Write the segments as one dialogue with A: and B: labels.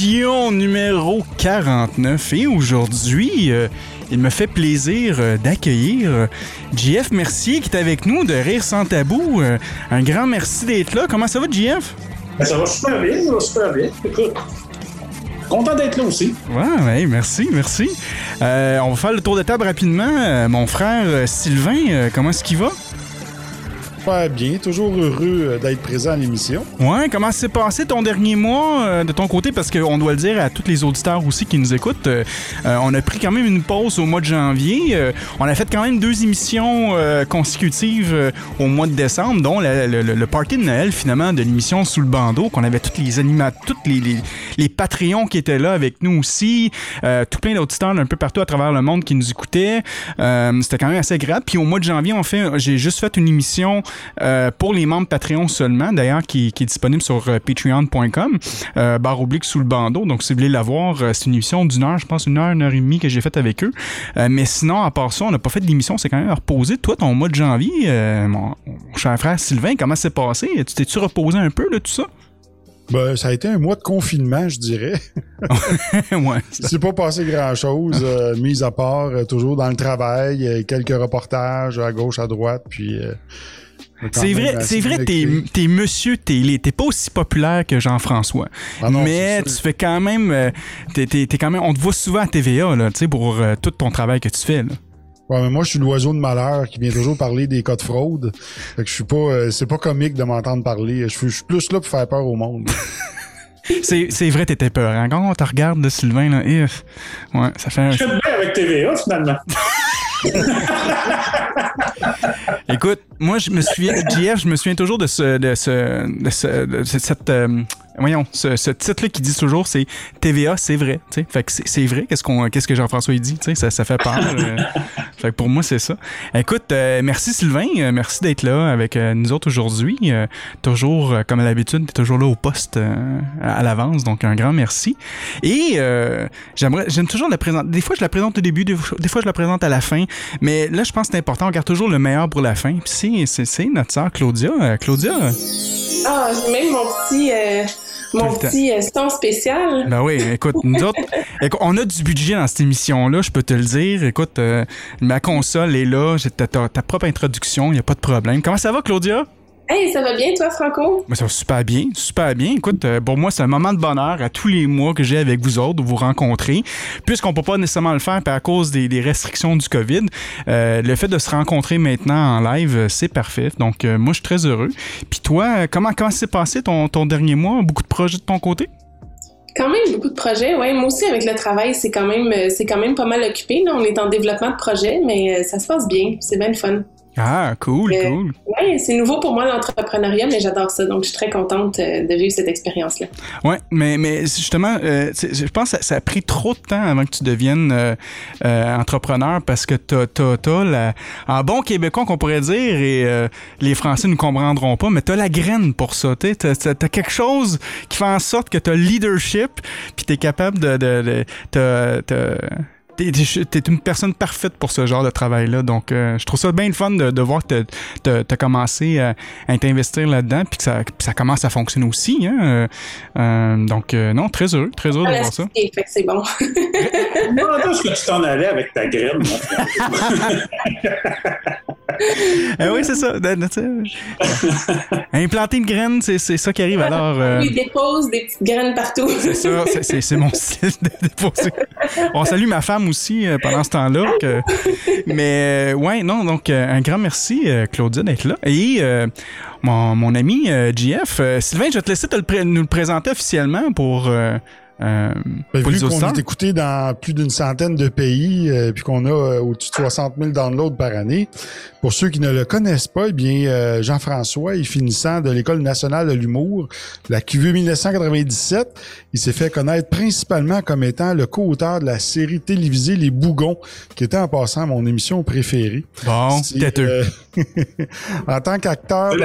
A: Émission numéro 49. Et aujourd'hui, euh, il me fait plaisir euh, d'accueillir euh, JF Mercier qui est avec nous de Rire sans tabou. Euh, un grand merci d'être là. Comment ça va, JF?
B: Ben, ça va super bien, ça va super bien. Écoute, content d'être là aussi.
A: Ouais, ouais, merci, merci. On va faire le tour de table rapidement. Mon frère Sylvain, comment est-ce qu'il va?
C: Super bien, toujours heureux euh, d'être présent à l'émission.
A: Ouais, comment s'est passé ton dernier mois euh, de ton côté? Parce qu'on doit le dire à tous les auditeurs aussi qui nous écoutent, euh, on a pris quand même une pause au mois de janvier. On a fait quand même deux émissions consécutives au mois de décembre, dont le, le- party de Noël finalement de l'émission Sous le bandeau, qu'on avait tous les animateurs, tous les, les, Patreons qui étaient là avec nous aussi, tout plein d'auditeurs d'un peu partout à travers le monde qui nous écoutaient. C'était quand même assez agréable. Puis au mois de janvier, on fait, j'ai juste fait une émission euh, pour les membres Patreon seulement, d'ailleurs, qui, qui est disponible sur euh, patreon.com, euh, barre oblique sous le bandeau. Donc, si vous voulez la voir, c'est une émission d'une heure, je pense, une heure, une heure et demie que j'ai faite avec eux. Euh, mais sinon, à part ça, on n'a pas fait d'émission, c'est quand même reposé. Toi, ton mois de janvier, mon, mon cher frère Sylvain, comment c'est passé? Tu t'es-tu reposé un peu, là, tout ça?
C: Ben, ça a été un mois de confinement, je dirais.
A: ouais.
C: C'est pas passé grand-chose, euh, mis à part euh, toujours dans le travail, euh, quelques reportages à gauche, à droite, puis...
A: C'est vrai, c'est vrai, t'es, t'es monsieur télé. T'es pas aussi populaire que Jean-François.
C: Ah non,
A: mais tu fais quand même, euh, t'es, t'es- t'es quand même, on te voit souvent à TVA, là, tu sais, pour euh, tout ton travail que tu fais, là.
C: Ouais, mais moi, je suis l'oiseau de malheur qui vient toujours parler des cas de fraude. Fait que je suis pas... euh, c'est pas comique de m'entendre parler. Je suis je suis plus là pour faire peur au monde.
A: C'est, c'est vrai, t'étais peur. Hein? Quand on te regarde, là, Sylvain, là, if, ouais, ça fait un...
B: Je fais bien avec TVA, finalement.
A: Écoute, moi, je me souviens, JF, je me souviens toujours de ce, de ce, de ce- cette, euh, voyons, ce, titre-là qui dit toujours, c'est TVA, c'est vrai. Fait que c'est, vrai, qu'est-ce que Jean-François dit, ça, ça fait peur. euh. fait que pour moi, c'est ça. Écoute, euh, merci Sylvain, euh, merci d'être là avec euh, nous autres aujourd'hui. Toujours, comme à l'habitude, t'es toujours là au poste à, l'avance, donc un grand merci. Et j'aimerais, j'aime toujours la présenter. Des fois, je la présente au début, des fois, je la présente à la fin. Mais là, je pense que c'est important. On garde toujours le meilleur pour la fin. Puis c'est, notre sœur Claudia. Claudia,
D: Ah, même mon petit, mon petit euh, son spécial.
A: ben oui, écoute, nous autres, écoute, on a du budget dans cette émission-là, je peux te le dire. Écoute, euh, ma console est là, j'ai ta, ta- ta propre introduction, il n'y a pas de problème. Comment ça va, Claudia?
D: Hey, ça va bien, toi, Franco?
A: Ça va super bien, super bien. Écoute, euh, pour moi, c'est un moment de bonheur à tous les mois que j'ai avec vous autres, de vous rencontrer. Puisqu'on peut pas nécessairement le faire puis à cause des, des restrictions du COVID, euh, le fait de se rencontrer maintenant en live, euh, c'est parfait. Donc, euh, moi, je suis très heureux. Puis toi, comment, comment s'est passé ton, ton dernier mois? Beaucoup de projets de ton côté?
D: Quand même beaucoup de projets, ouais. Moi aussi, avec le travail, c'est quand même, c'est quand même pas mal occupé. Là. On est en développement de projet, mais ça se passe bien. C'est bien le fun.
A: Ah, cool,
D: Euh,
A: cool.
D: Ouais, c'est nouveau pour moi l'entrepreneuriat, mais j'adore ça. Donc, je suis très contente euh, de vivre cette expérience-là.
A: Ouais, mais, mais justement, euh, je pense que ça, ça a pris trop de temps avant que tu deviennes euh, entrepreneur parce que t'as, t'as, t'as la, en bon québécois qu'on pourrait dire, et les Français ne comprendront pas, mais t'as la graine pour ça. T'as, t'as, t'as quelque chose qui fait en sorte que t'as le leadership, puis t'es capable de... de, de t'as- T'es, t'es- t'es une personne parfaite pour ce genre de travail-là. Donc, euh, je trouve ça bien le fun de, de voir que tu as commencé à, à t'investir là-dedans puis que ça, puis ça commence à fonctionner aussi. Hein? Euh, euh, donc, euh, non, très heureux, très heureux de voir ça.
D: que c'est bon.
B: Moi, est-ce que tu t'en allais avec ta graine?
A: Ah oui, c'est ça. Implanter une graine, c'est ça qui arrive. Alors, euh...
D: Il dépose des petites graines partout.
A: c'est ça, c'est mon style de déposer. On salue ma femme aussi euh, pendant ce temps-là. Que... Mais euh, ouais, non, donc euh, un grand merci, Claudia, d'être là. Et mon, mon, ami JF, Sylvain, je vais te laisser te le nous le présenter officiellement pour
C: euh, ben, vu qu'on est écouté dans plus d'une centaine de pays, euh, puis qu'on a euh, au-dessus de 60 000 downloads par année, pour ceux qui ne le connaissent pas, eh bien euh, Jean-François est finissant de l'École nationale de l'humour, la QV 1997. Il s'est fait connaître principalement comme étant le co-auteur de la série télévisée Les Bougons, qui était en passant mon émission préférée.
A: Bon, têteux.
C: en tant qu'acteur...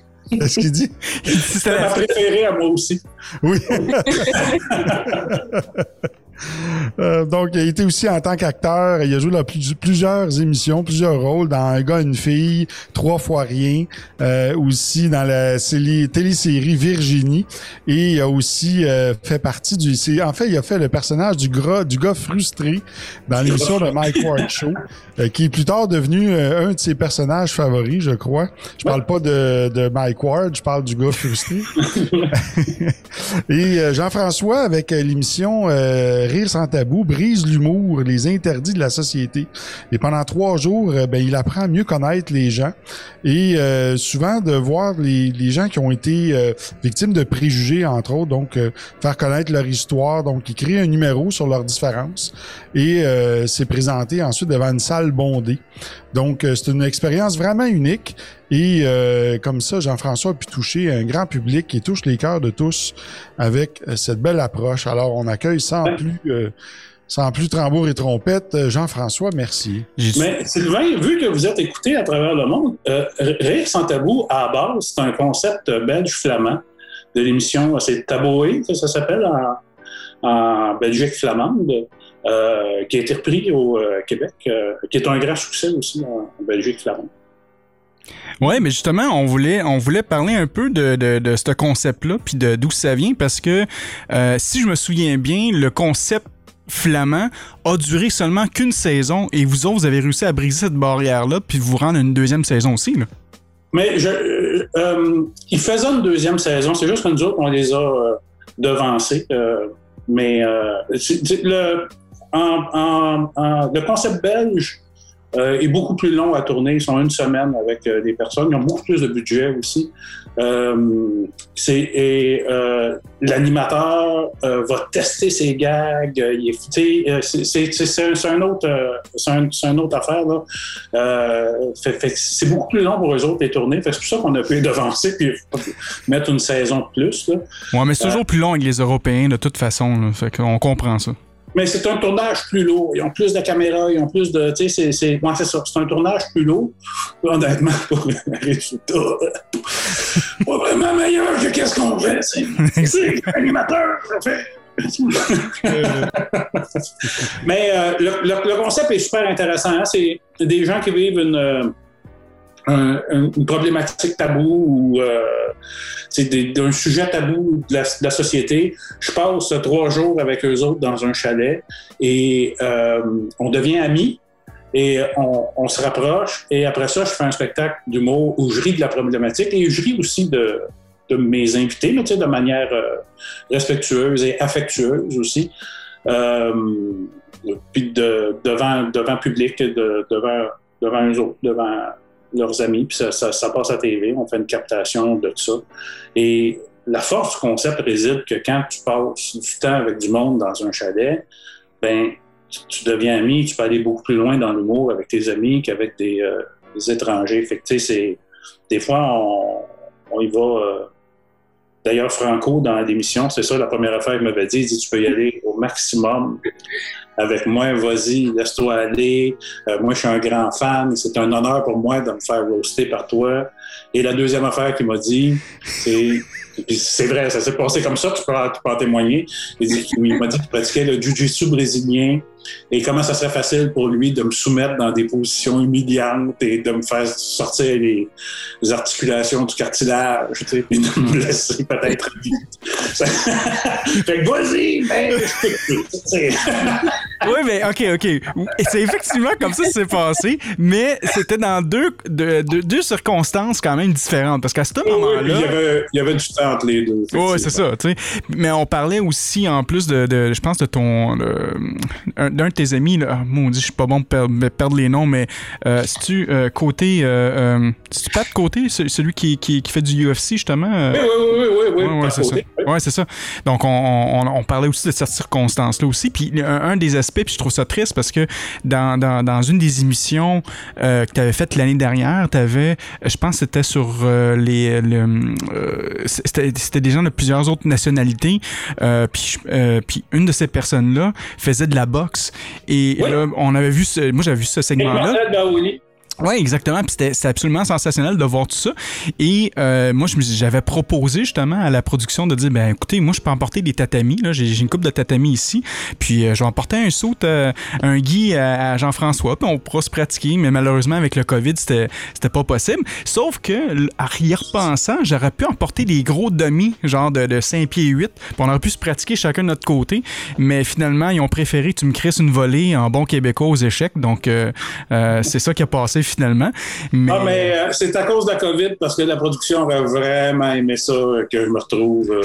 C: Qu'est-ce qu'il dit?
B: C'est ma préférée à moi aussi.
C: Oui. Euh, donc, il été aussi en tant qu'acteur. Il a joué plusieurs émissions, plusieurs rôles dans Un gars, une fille, Trois fois rien, euh, aussi dans la télésérie Virginie. Et il a aussi euh, fait partie du... En fait, il a fait le personnage du, du gars frustré dans l'émission de Mike Ward Show, qui est plus tard devenu un de ses personnages favoris, je crois. Je parle pas de, de Mike Ward, je parle du gars frustré. et Jean-François, avec l'émission Rire sans tabou brise l'humour, les interdits de la société. Et pendant trois jours, euh, ben, il apprend à mieux connaître les gens et euh, souvent de voir les, gens qui ont été euh, victimes de préjugés, entre autres, donc faire connaître leur histoire. Donc, il crée un numéro sur leurs différences et s'est présenté ensuite devant une salle bondée. Donc, c'est une expérience vraiment unique. Et comme ça, Jean-François a pu toucher un grand public qui touche les cœurs de tous avec cette belle approche. Alors, on accueille sans plus sans plus tambour et trompette, euh, Jean-François, merci.
B: Mais Sylvain, vu que vous êtes écouté à travers le monde, euh, Rire sans tabou, à la base, c'est un concept belge-flamand de l'émission, c'est Taboué, ça, s'appelle en, Belgique flamande, euh, qui a été repris au Québec, qui est un grand succès aussi en, Belgique flamande.
A: Oui, mais justement, on voulait, on voulait parler un peu de, ce concept-là, puis d'où ça vient, parce que si je me souviens bien, le concept flamand a duré seulement qu'une saison et vous autres, vous avez réussi à briser cette barrière-là puis vous rendre une deuxième saison aussi.
B: Mais je, euh, euh, une deuxième saison, c'est juste que nous autres, on les a euh, devancés. mais le concept belge est beaucoup plus long à tourner. Ils sont une semaine avec des personnes. Ils ont beaucoup plus de budget aussi. Euh, c'est et euh, l'animateur euh, va tester ses gags. c'est un autre c'est un, autre affaire là. c'est beaucoup plus long pour eux autres les tournées. C'est pour ça qu'on a pu devancer puis mettre une saison de plus. Là.
A: Ouais, mais c'est toujours plus long avec les Européens de toute façon. Fait qu'on comprend ça.
B: Mais c'est un tournage plus lourd. Ils ont plus de caméras, ils ont plus de. Tu sais, c'est. Moi, c'est ça. C'est un tournage plus lourd. Honnêtement, pour le résultat. pas vraiment meilleur que qu'est-ce qu'on fait. C'est l'animateur, ça fait. Mais euh, le, le, concept est super intéressant. Hein. C'est des gens qui vivent une, une problématique tabou ou euh, d'un sujet tabou de la, société. Je passe trois jours avec eux autres dans un chalet et euh, on devient amis et on, se rapproche. Et après ça, je fais un spectacle d'humour où je ris de la problématique et je ris aussi de, mes invités, mais, de manière euh, respectueuse et affectueuse aussi. Euh, puis de, devant, devant public, de, devant, devant eux autres, devant leurs amis, puis ça, ça, passe à TV, on fait une captation de tout ça. Et la force du concept réside que quand tu passes du temps avec du monde dans un chalet, ben tu, deviens ami, tu peux aller beaucoup plus loin dans l'humour avec tes amis qu'avec des, euh, étrangers. Fait que, des fois, on, on y va. Euh, D'ailleurs, Franco, dans l'émission, c'est ça la première affaire qu'il m'avait dit. Il dit Tu peux y aller au maximum avec moi, vas-y, laisse-toi aller. Euh, moi, je suis un grand fan. C'est un honneur pour moi de me faire roaster par toi. Et la deuxième affaire qu'il m'a dit, c'est vrai, ça s'est passé comme ça, tu peux, peux en témoigner. Il, il m'a dit qu'il pratiquait le jiu-jitsu brésilien et comment ça serait facile pour lui de me soumettre dans des positions humiliantes et de me faire sortir les, les articulations du cartilage, tu sais, puis de me laisser peut-être fait que vas-y, ben.
A: Oui, mais OK, OK. Et c'est effectivement comme ça que c'est passé, mais c'était dans deux, deux, deux- circonstances quand même différentes. Parce qu'à ce
B: Oui,
A: moment-là.
B: il, y avait, il y avait du temps entre les deux.
A: Oui, c'est ça, tu sais. Mais on parlait aussi, en plus de, de- je pense, de ton, de- un- d'un de tes amis, là, ah, maudit, je suis pas bon pour perdre, les noms, mais euh, si tu côté, euh, euh, si tu pas de côté, ce- celui qui, qui, qui fait du UFC, justement. euh,
B: Oui, oui, oui, oui, oui, oui,
A: Ouais, c'est ça.
B: côté, oui.
A: Ouais, c'est ça. Donc, on, on, on parlait aussi de cette circonstance-là aussi. Puis, un, un des aspects, puis je trouve ça triste parce que dans, dans, dans une des émissions euh, que tu avais faites l'année dernière, tu avais, je pense que c'était sur les. le, c'était des gens de plusieurs autres nationalités. Puis, puis, une de ces personnes-là faisait de la boxe. Et
B: Oui.
A: là, on avait vu ce, moi, j'avais vu ce segment-là. Oui, exactement. Puis c'était absolument sensationnel de voir tout ça. Et euh, moi, j'avais proposé justement à la production de dire, ben écoutez, moi, je peux emporter des tatamis. J'ai une coupe de tatamis ici. Puis euh, je vais emporter un saut, euh, un gui à, Jean-François. Puis on pourra se pratiquer. Mais malheureusement, avec le COVID, c'était pas possible. Sauf que, à y repensant, j'aurais pu emporter des gros demi, genre de, de 5 pieds 8. Puis on aurait pu se pratiquer chacun de notre côté. Mais finalement, ils ont préféré tu me crisses une volée en bon québécois aux échecs. Donc, c'est ça qui a passé finalement. Mais,
B: Ah, mais euh, c'est à cause de la COVID parce que la production aurait vraiment aimé ça euh, que je me retrouve euh,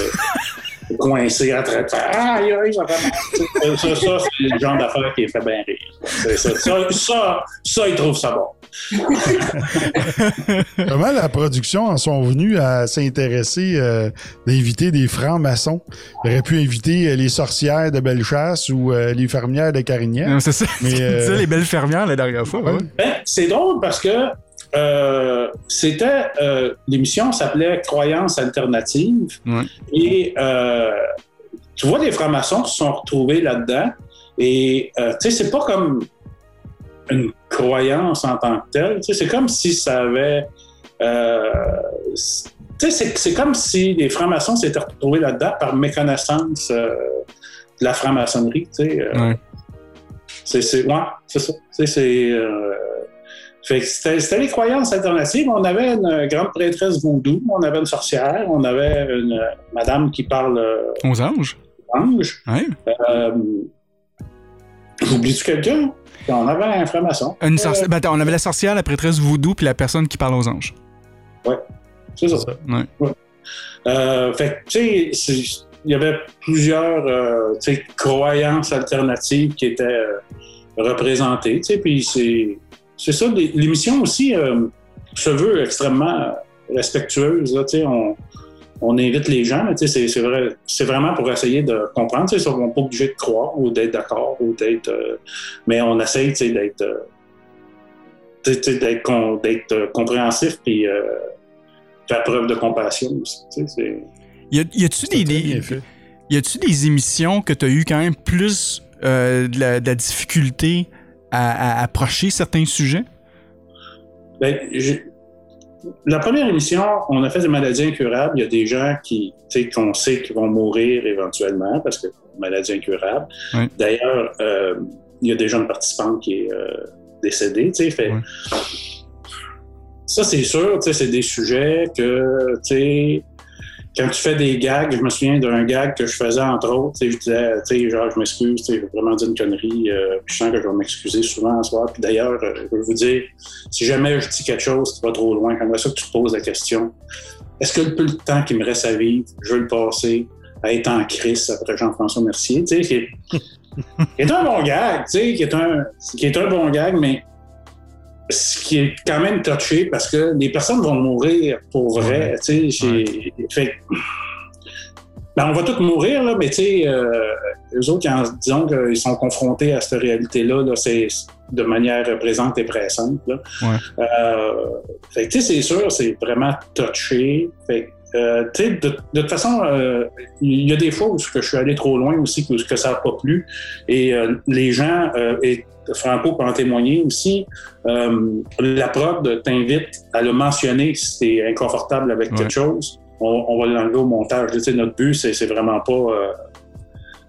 B: coincé en train de faire Aïe, aïe, ça mal. Ça, ça, c'est le genre d'affaire qui fait bien rire. Ça, ça, ils trouvent ça bon.
C: Comment la production en sont venus à s'intéresser euh, d'inviter des francs-maçons? Ils auraient pu inviter euh, les sorcières de Bellechasse ou euh, les fermières de Carignan.
A: C'est ça.
C: Mais, euh,
A: les belles fermières la dernière fois.
C: Ouais.
A: ouais.
B: Ben, c'est drôle parce que euh, c'était euh, l'émission s'appelait Croyances alternatives
A: Ouais.
B: et euh, tu vois des francs-maçons qui se sont retrouvés là-dedans et euh, tu sais c'est pas comme une croyance en tant que telle tu sais c'est comme si ça avait euh, tu sais c'est- c'est comme si les francs-maçons s'étaient retrouvés là-dedans par méconnaissance euh, de la franc-maçonnerie tu sais euh,
A: Ouais.
B: c'est, c'est, ouais, c'est ça. C'est, c'est, euh, c'était, c'était les croyances alternatives. On avait une grande prêtresse vaudou, on avait une sorcière, on avait une madame qui parle
A: Aux anges?
B: ange.
A: Ouais.
B: Euh, J'oublie-tu quelqu'un? On avait un franc-maçon.
A: Une sorci- ben, attends, on avait la sorcière, la prêtresse voodoo, puis la personne qui parle aux anges.
B: C'est ça.
A: Ouais.
B: Euh, fait que, tu sais, il y avait plusieurs euh, tu sais, croyances alternatives qui étaient euh, représentées, tu sais, puis c'est, c'est ça, l'é- l'émission aussi euh, se veut extrêmement respectueuse, là, tu sais, on, on invite les gens, mais tu sais, c'est, c'est, vrai, c'est vraiment pour essayer de comprendre, tu sais, on n'est pas obligé de croire ou d'être d'accord ou d'être, euh, mais on essaye, tu sais, d'être, euh, d'être, con- d'être euh, compréhensif puis euh, faire preuve de compassion aussi, tu sais, c'est...
A: Y, a, y a-tu des, y a-tu émissions que tu as eu quand même plus euh, de, la, de la difficulté à, à approcher certains sujets?
B: Ben, j'ai- la première émission, on a fait des maladies incurables. Il y a des gens qui, tu sais, qu'on sait qu'ils vont mourir éventuellement parce que maladie incurable.
A: Oui.
B: D'ailleurs, euh, il y a déjà une participante qui est euh, décédée. Tu sais, fait,
A: Oui.
B: Ça, c'est sûr, tu sais, c'est des sujets que, tu sais, quand tu fais des gags, je me souviens d'un gag que je faisais entre autres, je disais, tu genre, je m'excuse, j'ai vraiment dit une connerie, euh, je sens que je vais m'excuser souvent ce soir. Puis d'ailleurs, euh, je veux vous dire, si jamais je dis quelque chose qui va trop loin, j'aimerais ça que tu te poses la question, est-ce que le peu de temps qui me reste à vivre, je veux le passer à être en crise après Jean-François Mercier, tu sais, qui est, un bon gag, tu sais, est qui est un bon gag, mais ce qui est quand même touché parce que les personnes vont mourir pour vrai. Tu sais, fait ben, on va tous mourir, là, mais tu sais, euh, eux autres, disons qu'ils sont confrontés à cette réalité-là, là, c'est de manière présente et pressante. Là.
A: Ouais.
B: Euh, fait tu sais, c'est sûr, c'est vraiment touché. Fait euh, de, de toute façon, euh, il y a des fois où je suis allé trop loin aussi, que, que ça n'a pas plu. Et euh, les gens, et Franco peut en témoigner aussi, la prod t'invite à le mentionner si tu es inconfortable avec
A: Ouais.
B: quelque chose. on, on va l'enlever au montage. Notre but, c'est vraiment pas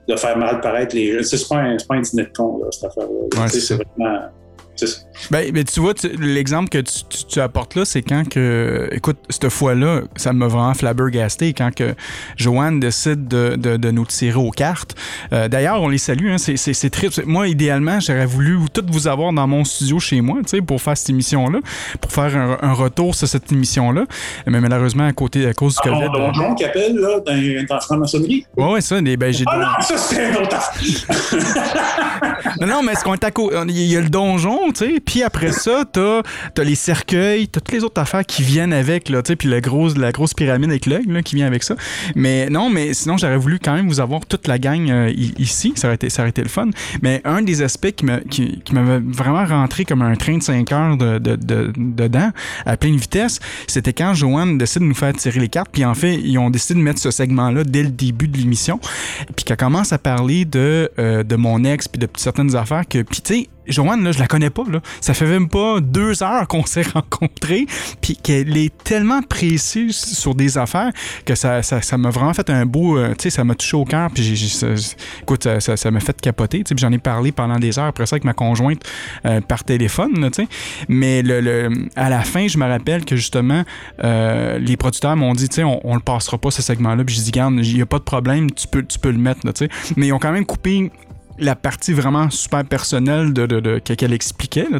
B: de faire mal paraître les gens. C'est pas, un- pas un dîner de con, cette affaire-là.
A: Ouais, c'est
B: vraiment.
A: Ben, mais tu vois, l'exemple que tu, tu- tu apportes là, c'est quand que, écoute, cette fois-là, ça m'a vraiment flabbergasté quand que Joanne décide de, de- de nous tirer aux cartes. Euh, D'ailleurs, on les salue, hein, c'est- très... Moi, idéalement, j'aurais voulu tout vous avoir dans mon studio chez moi, tu sais, pour faire cette émission-là, pour faire un, un retour sur cette émission-là. Mais malheureusement, à côté, à cause du
B: Ah,
A: COVID...
B: mon donjon qui appelle, là, dans, dans la franc-maçonnerie.
A: Ouais, ouais, ça, des- ben, j'ai...
B: Ah non, ça, c'est un autre.
A: Non, non, mais est-ce qu'on est à côté? Il y a le donjon, puis après ça, t'as as les cercueils, t'as toutes les autres affaires qui viennent avec, là, puis la grosse, la grosse pyramide avec l'œil, qui vient avec ça. Mais non, mais sinon, j'aurais voulu quand même vous avoir toute la gang euh, ici, ça aurait, été, ça aurait été le fun. Mais un des aspects qui m'a- qui, m'avait vraiment rentré comme un train de 5 heures de, de- de- dedans, à pleine vitesse, c'était quand Joanne décide de nous faire tirer les cartes, puis en fait, ils ont décidé de mettre ce segment-là dès le début de l'émission, puis qu'elle commence à parler de, euh, de mon ex, puis de certaines affaires que, puis tu sais, Joanne, là, je la connais pas, là. Ça fait même pas deux heures qu'on s'est rencontrés, puis qu'elle est tellement précise sur des affaires que ça ça ça m'a vraiment fait un beau, euh, tu sais, ça m'a touché au cœur, puis ça- écoute, ça- m'a fait capoter, puis j'en ai parlé pendant des heures après ça avec ma conjointe euh, par téléphone, là, tu sais. Mais le, le- à la fin, je me rappelle que justement, euh, les producteurs m'ont dit, tu sais, on, on le passera pas ce segment-là, puis j'ai dit, garde, il y a pas de problème, tu peux, tu peux le mettre, là, tu sais. Mais ils ont quand même coupé la partie vraiment super personnelle de, de, de- que- qu'elle expliquait, là.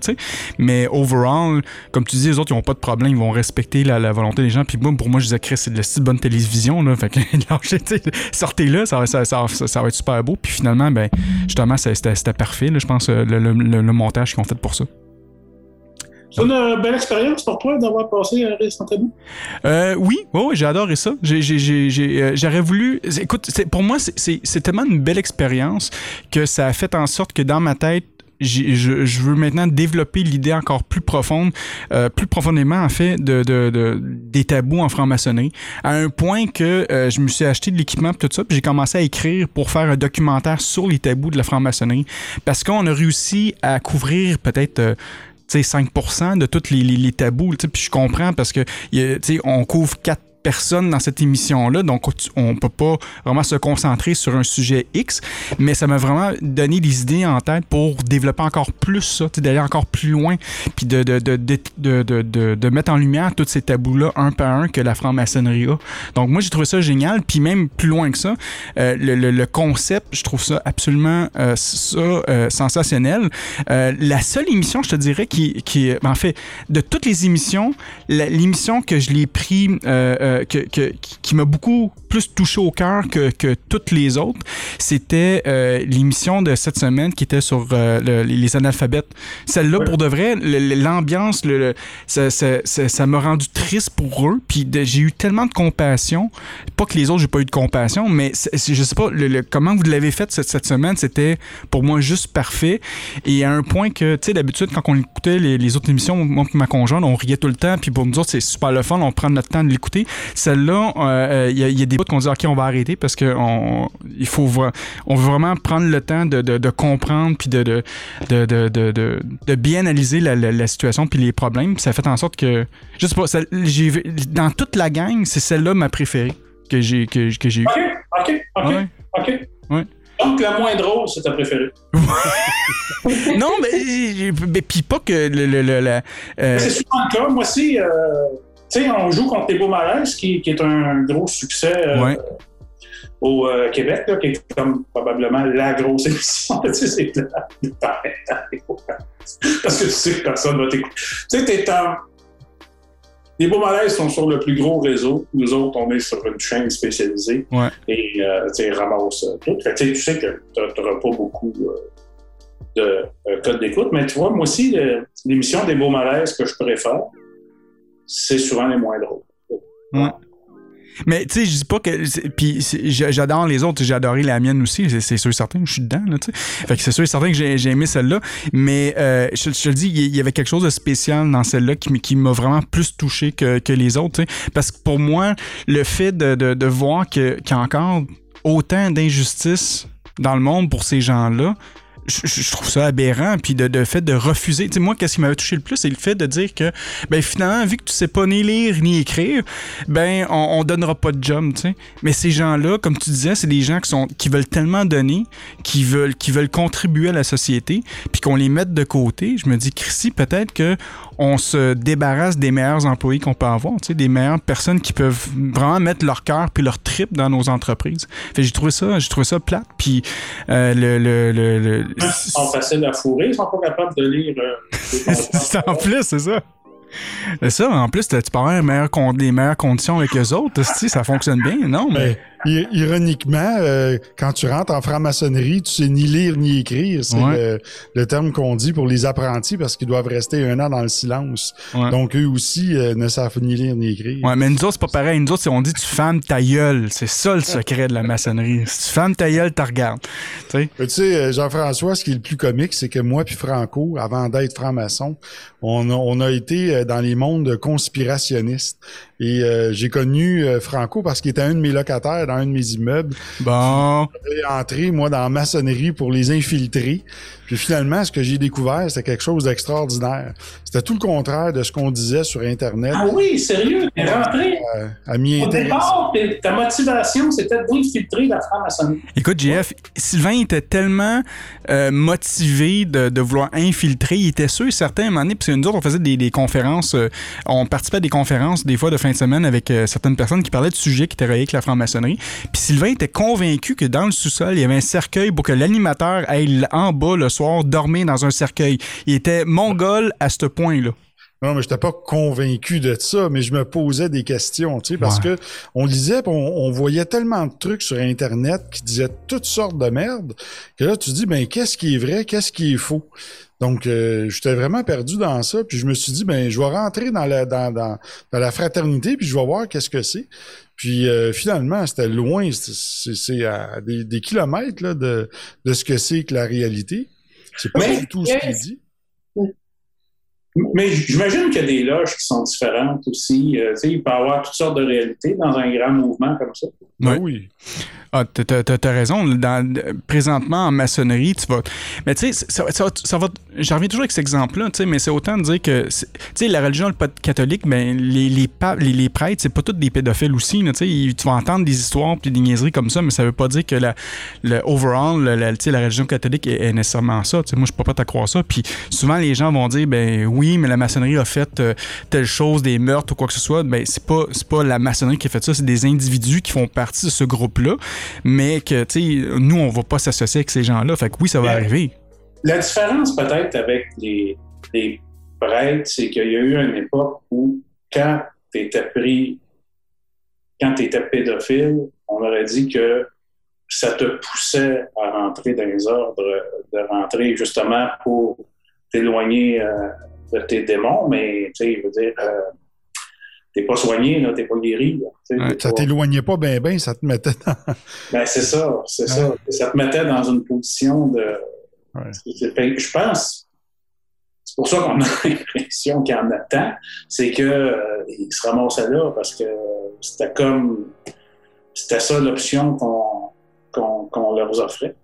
A: Mais overall, comme tu dis, les autres, ils ont pas de problème, ils vont respecter la, la volonté des gens. Puis moi, pour moi, je disais, Chris, c'est de la si bonne télévision, là. Fait que, sortez-le, ça, va- ça, ça, va être super beau. Puis finalement, ben, justement, c'était parfait, là, je pense, euh, le, le- le- le montage qu'ils ont fait pour ça.
B: C'est une euh, belle expérience pour toi d'avoir passé Rire sans tabou.
A: Oui, ouais, ouais, j'ai adoré ça. Euh, J'aurais voulu. Écoute, pour moi, c'est- tellement une belle expérience que ça a fait en sorte que dans ma tête, je, veux maintenant développer l'idée encore plus profonde, euh, plus profondément en fait, de, de- de- des tabous en franc-maçonnerie, à un point que je me suis acheté de l'équipement tout ça, puis j'ai commencé à écrire pour faire un documentaire sur les tabous de la franc-maçonnerie, parce qu'on a réussi à couvrir peut-être... 5% de tous les, les- les tabous. Puis je comprends parce que on couvre quatre personnes dans cette émission-là, donc on peut pas vraiment se concentrer sur un sujet X, mais ça m'a vraiment donné des idées en tête pour développer encore plus ça, d'aller encore plus loin, puis de, de, de, de, mettre en lumière tous ces tabous-là un par un que la franc-maçonnerie a. Donc moi, j'ai trouvé ça génial, puis même plus loin que ça, euh, le, le- concept, je trouve ça absolument euh, ça, euh, sensationnel. La seule émission, je te dirais, qui, qui en fait, de toutes les émissions, l'émission que je l'ai pris, euh, euh, qui- m'a beaucoup plus touché au cœur que, que toutes les autres, c'était euh, l'émission de cette semaine qui était sur euh, le- les analphabètes. Celle-là, pour de vrai, l'ambiance, ça m'a rendu triste pour eux. Puis j'ai eu tellement de compassion. Pas que les autres, j'ai pas eu de compassion, mais je sais pas comment vous l'avez fait cette, cette semaine. C'était pour moi juste parfait. Et à un point que, tu sais, d'habitude, quand on écoutait les, les autres émissions, moi et ma conjointe, on riait tout le temps. Puis pour nous autres, c'est super le fun. On prend notre temps de l'écouter. Celle-là, euh, euh, il y, a- il y a des bouts qu'on dit, OK, on va arrêter parce que on, il faut vra- on veut vraiment prendre le temps de, de- de comprendre puis de, de, de, de, de, de- de bien analyser la, la- la situation puis les problèmes. Puis ça fait en sorte que, je sais pas, ça- j'ai vu- dans toute la gang, c'est celle-là ma préférée que j'ai que, que j'ai eue.
B: OK, OK, OK,
A: Ouais.
B: OK.
A: Ouais.
B: Donc, la moins drôle, c'est ta préférée.
A: non, mais, mais puis pas que le, le- le- la- euh,
B: C'est souvent le cas. Moi aussi, euh, tu sais, on joue contre les Beaux Malaises, qui, qui est un gros succès euh,
A: Ouais.
B: au euh, Québec, là, qui est comme probablement la grosse émission. tu sais, c'est la- Parce que tu sais que personne va t'écouter. Tu sais, t'es en. Les Beaux Malaises sont sur le plus gros réseau. Nous autres, on est sur une chaîne spécialisée.
A: Ouais.
B: Et, euh, tu ramasse euh, tout. Fait tu sais, que tu n'auras pas beaucoup euh, de euh, codes d'écoute. Mais tu vois, moi aussi, l'émission des Beaux Malaises que je préfère, c'est souvent les moins drôles.
A: Mais tu sais, je dis pas que. Puis j'adore les autres, j'ai adoré la mienne aussi, c'est- sûr et certain que je suis dedans, là, tu sais. Fait que c'est sûr et certain que j'ai aimé celle-là. Mais euh, je, te le dis, il y- avait quelque chose de spécial dans celle-là qui, qui m'a vraiment plus touché que, que les autres, tu sais. Parce que pour moi, le fait de, de, voir qu'il y a encore autant d'injustice dans le monde pour ces gens-là, je, trouve ça aberrant. Puis de, de fait de refuser. Tu sais, moi, qu'est-ce qui m'avait touché le plus, c'est le fait de dire que, ben finalement, vu que tu sais pas ni lire ni écrire, ben on, on donnera pas de job, tu sais. Mais ces gens-là, comme tu disais, c'est des gens qui sont qui veulent tellement donner, qui veulent qui veulent contribuer à la société, puis qu'on les mette de côté. Je me dis, Chrissy, peut-être que on se débarrasse des meilleurs employés qu'on peut avoir, tu sais, des meilleures personnes qui peuvent vraiment mettre leur cœur puis leur trip dans nos entreprises. Fait que j'ai trouvé ça, j'ai trouvé ça plate. Puis euh, le, le, le, le-
B: Ils sont faciles à fourrer, ils sont pas capables de lire. euh,
A: c'est en plus, c'est ça. C'est ça, en plus, tu peux avoir les meilleures, con- les meilleures conditions avec eux autres. si, ça fonctionne bien, non? Mais,
C: ironiquement, euh, quand tu rentres en franc-maçonnerie, tu sais ni lire ni écrire. C'est
A: Ouais.
C: le, le terme qu'on dit pour les apprentis parce qu'ils doivent rester un an dans le silence.
A: Ouais.
C: Donc, eux aussi euh, ne savent ni lire ni écrire.
A: ouais, mais nous autres, c'est pas pareil. Nous autres, c'est- on dit tu fermes ta gueule. C'est ça le secret de la maçonnerie. Si tu fermes ta gueule, tu regardes. Tu sais?
C: Mais Tu sais, euh, Jean-François, ce qui est le plus comique, c'est que moi puis Franco, avant d'être franc-maçon, on a, on a été euh, dans les mondes conspirationnistes. Et euh, j'ai connu euh, Franco parce qu'il était un de mes locataires dans un de mes immeubles.
A: Bon.
C: J'ai entré, moi, dans la maçonnerie pour les infiltrer. Puis finalement, ce que j'ai découvert, c'était quelque chose d'extraordinaire. C'était tout le contraire de ce qu'on disait sur Internet
B: Ah oui, sérieux, t'es rentré.
C: euh, à
B: Au départ, ta motivation, c'était d'infiltrer la franc-maçonnerie.
A: Écoute, JF, Sylvain était tellement euh, motivé de, de vouloir infiltrer. Il était sûr, certain, à un moment donné, parce que nous autres, on faisait des, des conférences, euh, on participait à des conférences, des fois de fin de semaine, avec euh, certaines personnes qui parlaient de sujets qui étaient reliés avec la franc-maçonnerie. Puis Sylvain était convaincu que dans le sous-sol, il y avait un cercueil pour que l'animateur aille en bas le soir dans un cercueil. Il était mongol à ce point-là.
C: Non, mais j'étais pas convaincu de ça, mais je me posais des questions, tu sais, parce
A: Ouais.
C: que on lisait, on, on voyait tellement de trucs sur Internet qui disaient toutes sortes de merde, que là, tu te dis, ben, qu'est-ce qui est vrai, qu'est-ce qui est faux? Donc, euh, j'étais vraiment perdu dans ça, puis je me suis dit, ben, je vais rentrer dans la, dans, dans, dans la fraternité, puis je vais voir qu'est-ce que c'est. Puis euh, finalement, c'était loin, c'est- à des, des kilomètres là, de, de ce que c'est que la réalité. C'est pas
B: Mais-
C: du tout ce qu'il dit.
B: Mais j'imagine qu'il y a des loges qui sont différentes aussi. Euh, tu sais, il peut y avoir toutes sortes de réalités dans un grand mouvement comme ça.
C: Ben oui.
A: Ah, t'as- raison. Dans, présentement, en maçonnerie, tu vas. Mais tu sais, ça, va. J'en reviens toujours avec cet exemple-là, tu sais, mais c'est autant de dire que. Tu sais, la religion catholique, ben, les, les, papes- les, les prêtres, c'est pas tous des pédophiles aussi, tu sais. Tu vas entendre des histoires puis des niaiseries comme ça, mais ça veut pas dire que la, le overall, la, la religion catholique est, nécessairement ça. Moi, je suis pas prêt à ça. Puis souvent, les gens vont dire, ben oui, mais la maçonnerie a fait euh, telle chose, des meurtres ou quoi que ce soit. Ben, c'est pas, pas la maçonnerie qui a fait ça, c'est des individus qui font partie de ce groupe-là, mais que, tu sais, nous, on va pas s'associer avec ces gens-là. Fait que oui, ça va arriver.
B: La différence peut-être avec les, les prêtres, c'est qu'il y a eu une époque où quand tu étais pris, quand tu étais pédophile, on aurait dit que ça te poussait à rentrer dans les ordres, de rentrer justement pour t'éloigner euh, de tes démons, mais tu sais, je veux dire, euh, t'es pas soigné, là, t'es pas guéri. là,
A: Ouais,
C: Ça t'éloignait pas bien, bien, ça te mettait dans.
B: ben, c'est ça, c'est ça. Ça te mettait dans une position de.
C: Ouais.
B: Fait- Je pense. C'est pour ça qu'on a l'impression qu'il y en a tant. C'est que euh, se ramassaient là parce que c'était comme. C'était ça l'option qu'on qu'on qu'on leur offrait.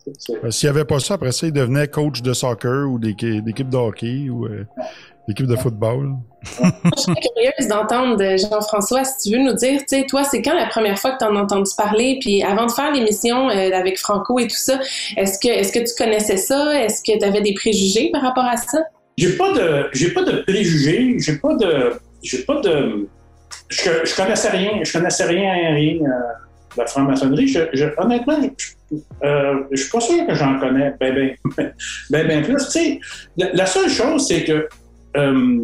C: S'il n'y avait pas ça, après ça, il devenait coach de soccer ou d'équi- d'équipe de hockey ou euh, d'équipe de football.
D: Je serais curieuse d'entendre de Jean-François, si tu veux nous dire, tu sais, toi, c'est quand la première fois que tu en as entendu parler? Puis avant de faire l'émission euh, avec Franco et tout ça, est-ce que, est-ce que tu connaissais ça? Est-ce que tu avais des préjugés par rapport à ça?
B: J'ai pas de j'ai pas de préjugés, j'ai pas de j'ai pas de je, je connaissais rien, je connaissais rien rien euh, la franc-maçonnerie. Je, honnêtement, je, euh, je suis pas sûr que j'en connais ben ben ben, ben plus. La, la seule chose c'est que euh,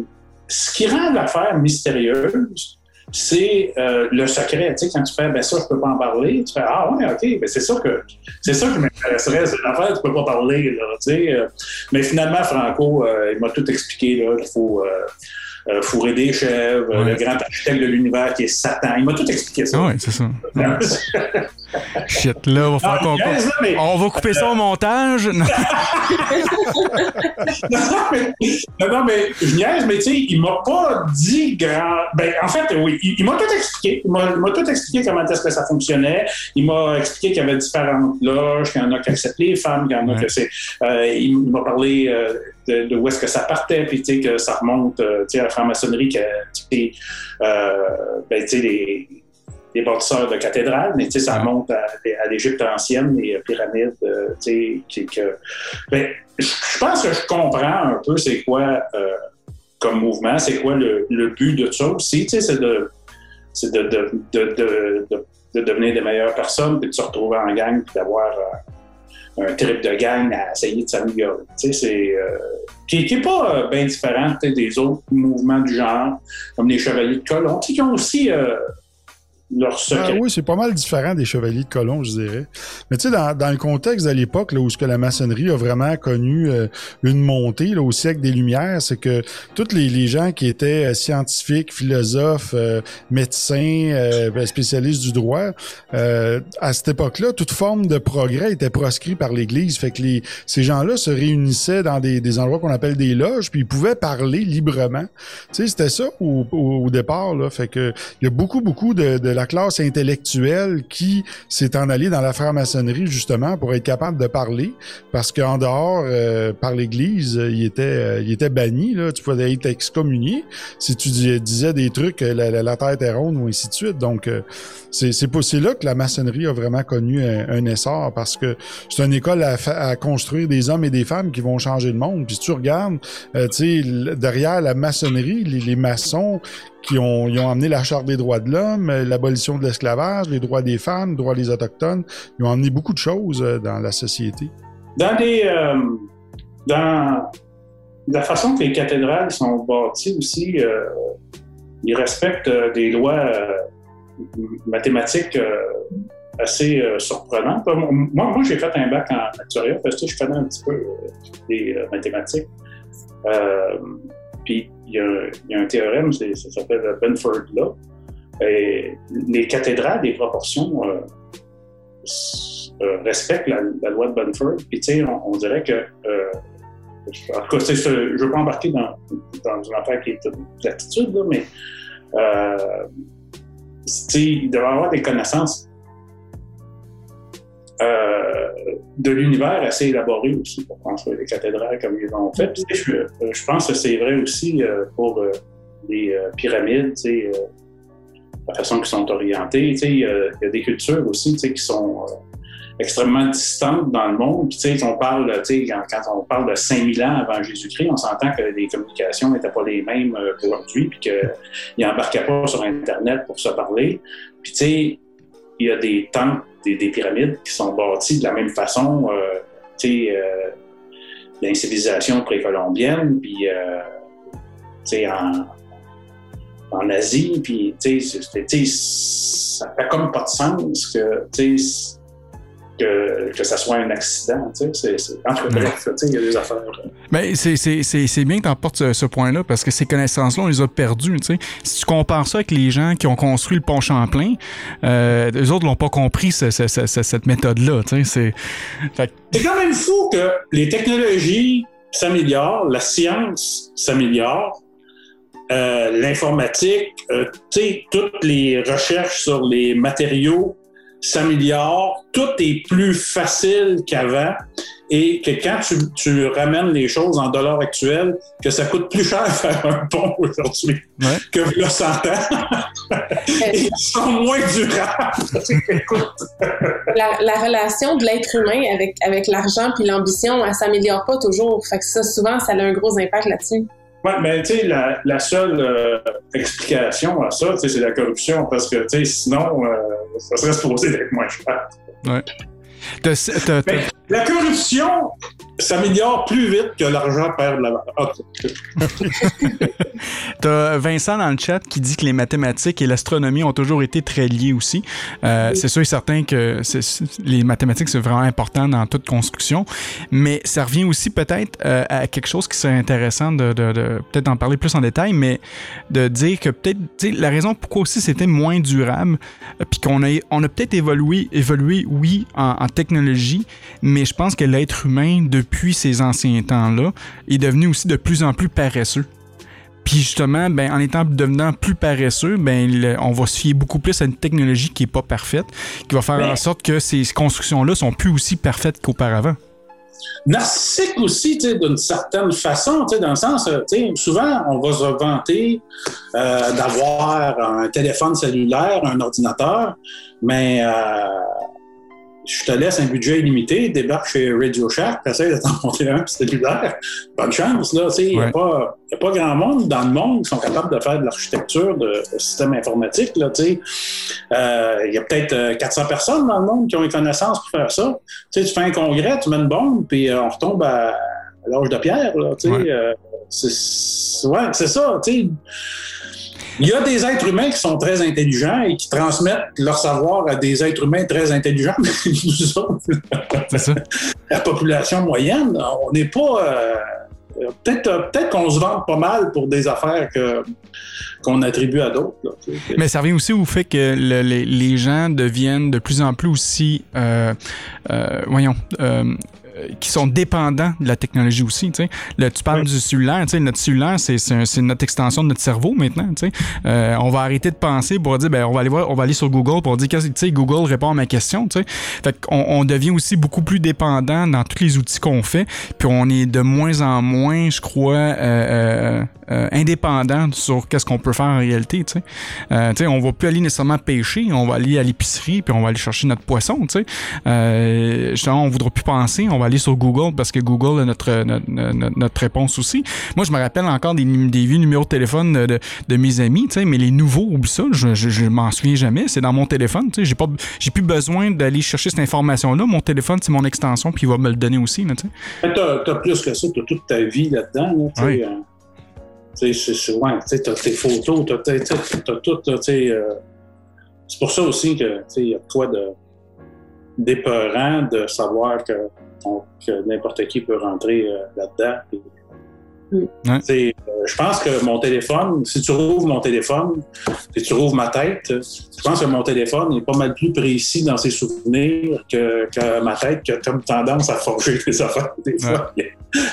B: ce qui rend l'affaire mystérieuse, c'est euh, le secret. Quand tu fais ben ça, je peux pas en parler, tu fais Ah ouais, ok, ben c'est ça que c'est ça qui m'intéresserait, c'est l'affaire, tu peux pas parler, là, tu sais. euh, mais finalement, Franco, il m'a tout expliqué là, faut. Euh, fourrer des chèvres,
A: Ouais.
B: le grand architecte de l'univers qui est Satan. Il m'a tout expliqué ça.
A: Ah ouais, c'est ça. Shit, là, on va faire
B: Ah,
A: qu'on
B: yes, là, mais-
A: On va couper ça au montage. Non.
B: non, mais, non, non, mais je niaise, mais tu sais, il m'a pas dit grand. Ben, en fait, oui, il, il m'a tout expliqué. Il m'a il m'a tout expliqué comment est-ce que ça fonctionnait. Il m'a expliqué qu'il y avait différentes loges, qu'il y en a qui acceptent les femmes, qu'il y en a
A: Ouais.
B: que c'est. euh, il m'a parlé euh, de, de où est-ce que ça partait, puis tu sais, que ça remonte euh, à la franc-maçonnerie, que tu sais, euh, ben, sais, les les bâtisseurs de cathédrales, mais tu sais, ça remonte à, à l'Égypte ancienne, les pyramides, euh, tu sais, que, ben, je pense que je comprends un peu c'est quoi comme mouvement, c'est quoi le, le but de ça aussi, tu sais, c'est de, de, de, de, de, de- de devenir des meilleures personnes, puis de se retrouver en gang, puis d'avoir euh, un trip de gang à essayer de s'améliorer. Tu sais, c'est euh, qui n'est pas bien différent des autres mouvements du genre, comme les chevaliers de sais, qui ont aussi euh, leur
C: Ah oui, c'est pas mal différent des chevaliers de colon, je dirais. Mais tu sais, dans, dans le contexte de l'époque, là, où ce que la maçonnerie a vraiment connu euh, une montée, là, au siècle des Lumières, c'est que tous les, les gens qui étaient euh, scientifiques, philosophes, euh, médecins, euh, ben, spécialistes du droit, euh, à cette époque-là, toute forme de progrès était proscrit par l'Église. Fait que les, ces gens-là se réunissaient dans des, des endroits qu'on appelle des loges, puis ils pouvaient parler librement. Tu sais, c'était ça au, au, au départ, là. Fait que il y a beaucoup, beaucoup de, de la classe intellectuelle qui s'est en allée dans la franc-maçonnerie justement pour être capable de parler parce qu'en dehors euh, par l'Église il était euh, il était banni là. Tu pouvais être excommunié si tu dis- disais des trucs euh, la, la, la terre était ronde ou ainsi de suite. Donc euh, c'est c'est là que la maçonnerie a vraiment connu un, essor parce que c'est une école à, à construire des hommes et des femmes qui vont changer le monde. Puis si tu regardes tu sais derrière la maçonnerie les, les maçons qui ont, ils ont amené la Charte des droits de l'homme, euh, l'abolition de l'esclavage, les droits des femmes, les droits des autochtones. Ils ont amené beaucoup de choses euh, dans la société.
B: Dans les, euh, dans la façon que les cathédrales sont bâties aussi, ils respectent des lois mathématiques assez euh, surprenantes. Moi, moi, j'ai fait un bac en actuariat parce que je connais un petit peu les mathématiques. Puis il y, a, un théorème, ça s'appelle le Benford Law. Les cathédrales, les proportions euh, euh, respectent la, loi de Benford. Puis, tu sais, on, dirait que. euh, en tout cas, je ne veux pas embarquer dans, une affaire qui est de l'attitude, là, mais. Tu sais, il devrait avoir des connaissances euh, de l'univers assez élaborées aussi pour construire des cathédrales comme ils l'ont fait. Puis, je, pense que c'est vrai aussi euh, pour euh, les pyramides, la façon qu'ils sont orientés. Il y a- des cultures aussi qui sont extrêmement distantes dans le monde. Puis, on parle, quand, quand on parle de 5000 ans avant Jésus-Christ, on s'entend que les communications n'étaient pas les mêmes qu'aujourd'hui, puis qu'ils n'embarquaient pas sur Internet pour se parler. Puis, il y a des temples, des, des pyramides qui sont bâtis de la même façon, euh, tu sais, euh, dans les civilisations précolombiennes, puis, euh, tu sais, en, en Asie, puis, tu sais, ça fait comme pas de sens que, tu sais, que, que ça soit un accident, tu sais, c'est- il y a des affaires.
A: Mais c'est- c'est c'est- c'est bien que tu emportes ce, ce point-là parce que ces connaissances-là, on les a perdues. tu sais. Si tu compares ça avec les gens qui ont construit le pont Champlain, euh, eux autres l'ont pas compris, ce- ce- ce- ce- cette méthode-là. tu sais. C'est fait que-
B: C'est quand même fou que les technologies s'améliorent, la science s'améliore, euh, l'informatique, euh, tu sais, toutes les recherches sur les matériaux s'améliorent, tout est plus facile qu'avant et que quand tu, tu ramènes les choses en dollars actuels, que ça coûte plus cher faire un pont aujourd'hui
A: Ouais.
B: que le 100 ans. Ils sont moins durables.
D: La, la relation de l'être humain avec, avec l'argent puis l'ambition, elle s'améliore pas toujours. Fait que ça, souvent, ça a un gros impact là-dessus.
B: Oui, mais tu sais, la, la seule euh, explication à ça, c'est la corruption, parce que, tu sais, sinon, euh, ça serait supposé d'être moins cher.
A: T'as- t'as- t'as-
B: Mais- la corruption s'améliore plus vite que l'argent perd de la valeur. Ah,
A: T'as Vincent dans le chat qui dit que les mathématiques et l'astronomie ont toujours été très liés aussi. Euh, C'est sûr et certain que les mathématiques, c'est vraiment important dans toute construction, mais ça revient aussi peut-être euh, à quelque chose qui serait intéressant de, de- de- peut-être d'en parler plus en détail, mais de dire que peut-être la raison pourquoi aussi c'était moins durable, euh, puis qu'on a, on a peut-être évolué, évolué, oui, en, en technologie, mais je pense que l'être humain, depuis ces anciens temps-là, est devenu aussi de plus en plus paresseux. Puis justement, ben, en étant devenant plus paresseux, ben, le- on va se fier beaucoup plus à une technologie qui est pas parfaite, qui va faire
B: Mais-
A: en sorte que ces constructions-là sont plus aussi parfaites qu'auparavant.
B: narcissique aussi, d'une certaine façon, dans le sens, euh, souvent, on va se vanter euh, d'avoir un téléphone cellulaire, un ordinateur, mais euh, je te laisse un budget illimité, débarque chez Radio Shack, essaie de t'en monter un cellulaire. Bonne chance, là, il n'y a,
A: Ouais.
B: a pas grand monde dans le monde qui sont capables de faire de l'architecture de, de systèmes informatiques, là, sais. Euh, Il y a peut-être euh, 400 personnes dans le monde qui ont les connaissances pour faire ça. Tu fais un congrès, tu mets une bombe, puis euh, on retombe à, à l'âge de pierre. Là,
A: Ouais.
B: euh, c'est ouais, c'est ça. tu sais. Il y a des êtres humains qui sont très intelligents et qui transmettent leur savoir à des êtres humains très intelligents, mais nous autres,
A: ça.
B: la population moyenne, on n'est pas. euh, peut-être euh, peut-être qu'on se vante pas mal pour des affaires qu'on attribue à d'autres.
A: Mais ça revient aussi au fait que le- les, les gens deviennent de plus en plus aussi, euh, euh, voyons, euh, qui sont dépendants de la technologie aussi. Tu sais. Là, tu parles
B: Oui.
A: du cellulaire. Tu sais, notre cellulaire, c'est, c'est, notre extension de notre cerveau maintenant. Tu sais. Euh, on va arrêter de penser pour dire, ben, on va aller voir, on va aller sur Google pour dire, tu sais, Google répond à ma question. Tu sais. Fait qu'on on devient aussi beaucoup plus dépendant dans tous les outils qu'on fait. Puis on est de moins en moins, je crois, euh, euh, euh, indépendant sur qu'est-ce qu'on peut faire en réalité. Tu sais. Euh, tu sais, on va plus aller nécessairement pêcher, on va aller à l'épicerie puis on va aller chercher notre poisson. Tu sais. Euh, justement, on voudra plus penser, on va aller sur Google parce que Google a notre, notre, notre- notre réponse aussi. Moi, je me rappelle encore des, des vieux numéros de téléphone de, de, de mes amis, tu sais, mais les nouveaux, oublie ça, je, je, je m'en souviens jamais. C'est dans mon téléphone. tu sais, J'ai pas, j'ai plus besoin d'aller chercher cette information-là. Mon téléphone, c'est mon extension, puis il va me le donner aussi. Tu sais.
B: Tu as, plus que ça, tu as toute ta vie là-dedans. Là,
A: Oui.
B: tu sais, ouais, t'as tes photos, tu as, tout. là, tu sais, euh, c'est pour ça aussi que tu sais, il y a de quoi de d'épeurant de savoir que, on- que n'importe qui peut rentrer euh, là-dedans.
D: Mm.
A: Ouais.
B: Euh, Je pense que mon téléphone, si tu rouvres mon téléphone et tu rouvres ma tête, je pense que mon téléphone est pas mal plus précis dans ses souvenirs que, que ma tête qui a comme tendance à forger les affaires des fois,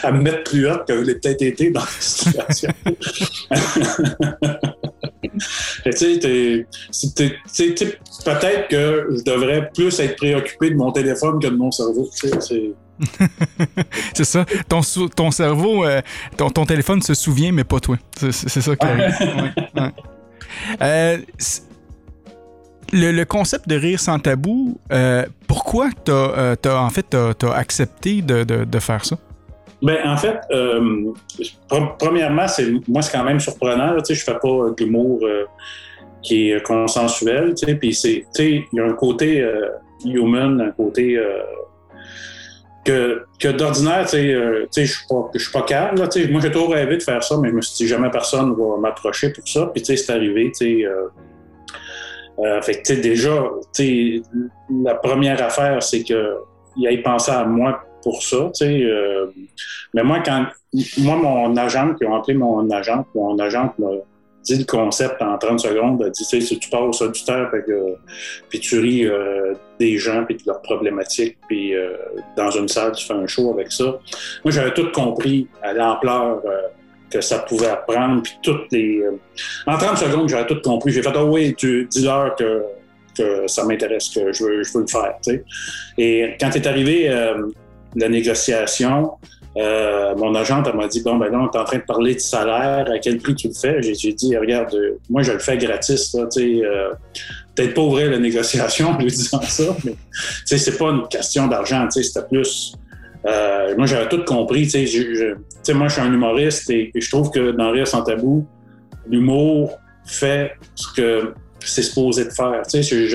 B: à me mettre plus haute que je l'ai peut-être été dans cette situation. Tu sais, peut-être que je devrais plus être préoccupé de mon téléphone que de mon cerveau. c'est-
A: C'est ça. Ton, ton cerveau, euh, ton, ton téléphone se souvient, mais pas toi. C'est ça qui arrive. Ouais, ouais. Euh, le, le concept de rire sans tabou, euh, pourquoi t'as t'as- en fait t'as accepté de, de- de faire ça?
B: Ben, en fait, euh, pre- premièrement, c'est moi, c'est quand même surprenant. là, je fais pas de l'humour euh, qui est consensuel. Puis c'est, il y a un côté euh, human, un côté euh, que, que d'ordinaire, euh, je suis pas, pas calme. Moi, j'ai toujours rêvé de faire ça, mais je me suis dit jamais personne va m'approcher pour ça. Puis c'est arrivé. Euh, euh, fait que déjà, la première affaire, c'est que il ait pensé à moi pour ça. tu sais, euh, mais moi, quand moi, mon agent, qui ont appelé mon agent, mon agent m'a dit le concept en 30 secondes, a dit, tu si tu passes du temps, fait que, puis tu ris euh, des gens, puis de leurs problématiques, puis euh, dans une salle, tu fais un show avec ça. Moi, j'avais tout compris à l'ampleur euh, que ça pouvait apprendre, puis toutes les... en 30 secondes, j'avais tout compris. J'ai fait, ah oui, tu dis-leur que, que ça m'intéresse, que je veux, je veux le faire, tu sais. Et quand est arrivé euh, la négociation, euh, mon agente m'a dit Bon, ben là, on est en train de parler de salaire, à quel prix tu le fais? J'ai dit Regarde, euh, moi, je le fais gratis. tu sais, euh, Peut-être pas ouvrir la négociation en lui disant ça, mais tu sais, c'est pas une question d'argent. tu sais, C'était plus. moi, j'avais tout compris. tu sais, moi, je suis un humoriste et, je trouve que dans Rire sans tabou, l'humour fait ce que c'est supposé de faire. Tu sais,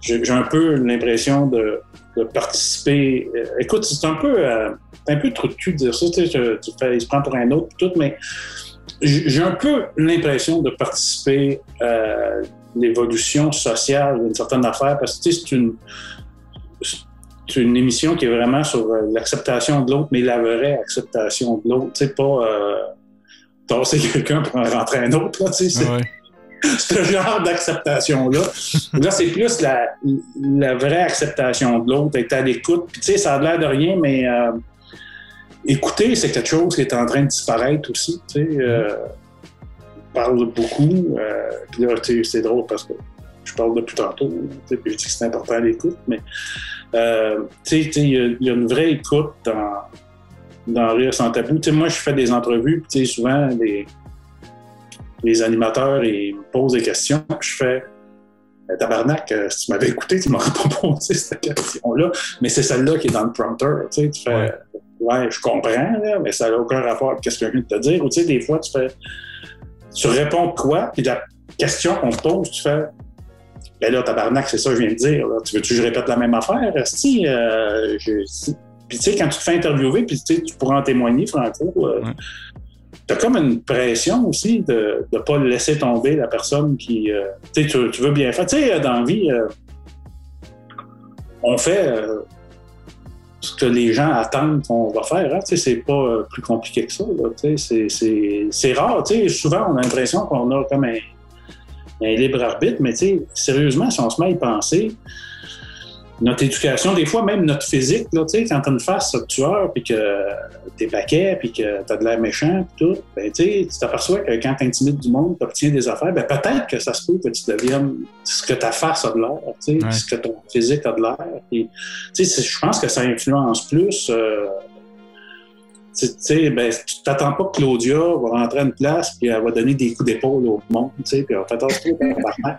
B: j'ai un peu l'impression de de participer. Euh, écoute, c'est un peu, euh, un peu trop de dire ça. Tu, sais, tu fais, il se prend pour un autre, tout, mais j'ai un peu l'impression de participer à l'évolution sociale d'une certaine affaire parce que c'est une, une émission qui est vraiment sur euh, l'acceptation de l'autre, mais la vraie acceptation de l'autre. Tu sais, pas euh, quelqu'un pour en rentrer un autre. Là, tu sais,
A: Ouais.
B: ce genre d'acceptation-là. Là, c'est plus la, vraie acceptation de l'autre, être à l'écoute. Puis, tu sais, ça a l'air de rien, mais euh, écouter, c'est quelque chose qui est en train de disparaître aussi. Tu sais, euh, parle beaucoup. Euh, puis là, tu sais, c'est drôle parce que je parle depuis tantôt. Puis je dis que c'est important l'écoute, mais tu sais, il y, a- une vraie écoute dans, dans Rire sans tabou. Tu sais, moi, je fais des entrevues, puis souvent, les, les animateurs ils me posent des questions. Je fais Ben, Tabarnak, euh, si tu m'avais écouté, tu m'aurais pas posé cette question-là. Mais c'est celle-là qui est dans le prompter. Tu sais, tu fais
A: Ouais.
B: Ouais, je comprends, là, mais ça n'a aucun rapport avec ce que je viens de te dire. Ou tu sais, des fois, tu fais Tu réponds quoi, puis la question qu'on te pose, tu fais Ben là, tabarnak, c'est ça que je viens de dire. là. Tu veux-tu que je répète la même affaire? Si, euh, je- si- Puis tu sais, quand tu te fais interviewer, puis tu sais, tu pourras en témoigner, Franco, euh,
A: Ouais.
B: T'as comme une pression aussi de ne pas laisser tomber la personne qui. euh, tu tu, tu veux bien faire. Tu sais, dans la vie, euh, on fait euh, ce que les gens attendent qu'on va faire. Hein, tu sais, c'est pas plus compliqué que ça. Tu c'est rare. Tu sais, souvent, on a l'impression qu'on a comme un, un libre arbitre, mais tu sais, sérieusement, si on se met à y penser, notre éducation, des fois même notre physique, là, tu sais, quand t'as une face de tueur, puis que t'es paquet, puis que t'as de l'air méchant, puis tout, ben, tu t'aperçois que quand t'intimides du monde, t'obtiens des affaires, ben, peut-être que ça se peut que tu deviennes ce que ta face a de l'air, tu sais,
A: Ouais.
B: ce que ton physique a de l'air. Je pense que ça influence plus. euh, tu sais, ben, tu t'attends pas que Claudia va rentrer à une place puis elle va donner des coups d'épaule au monde, tu sais, puis elle va faire attention,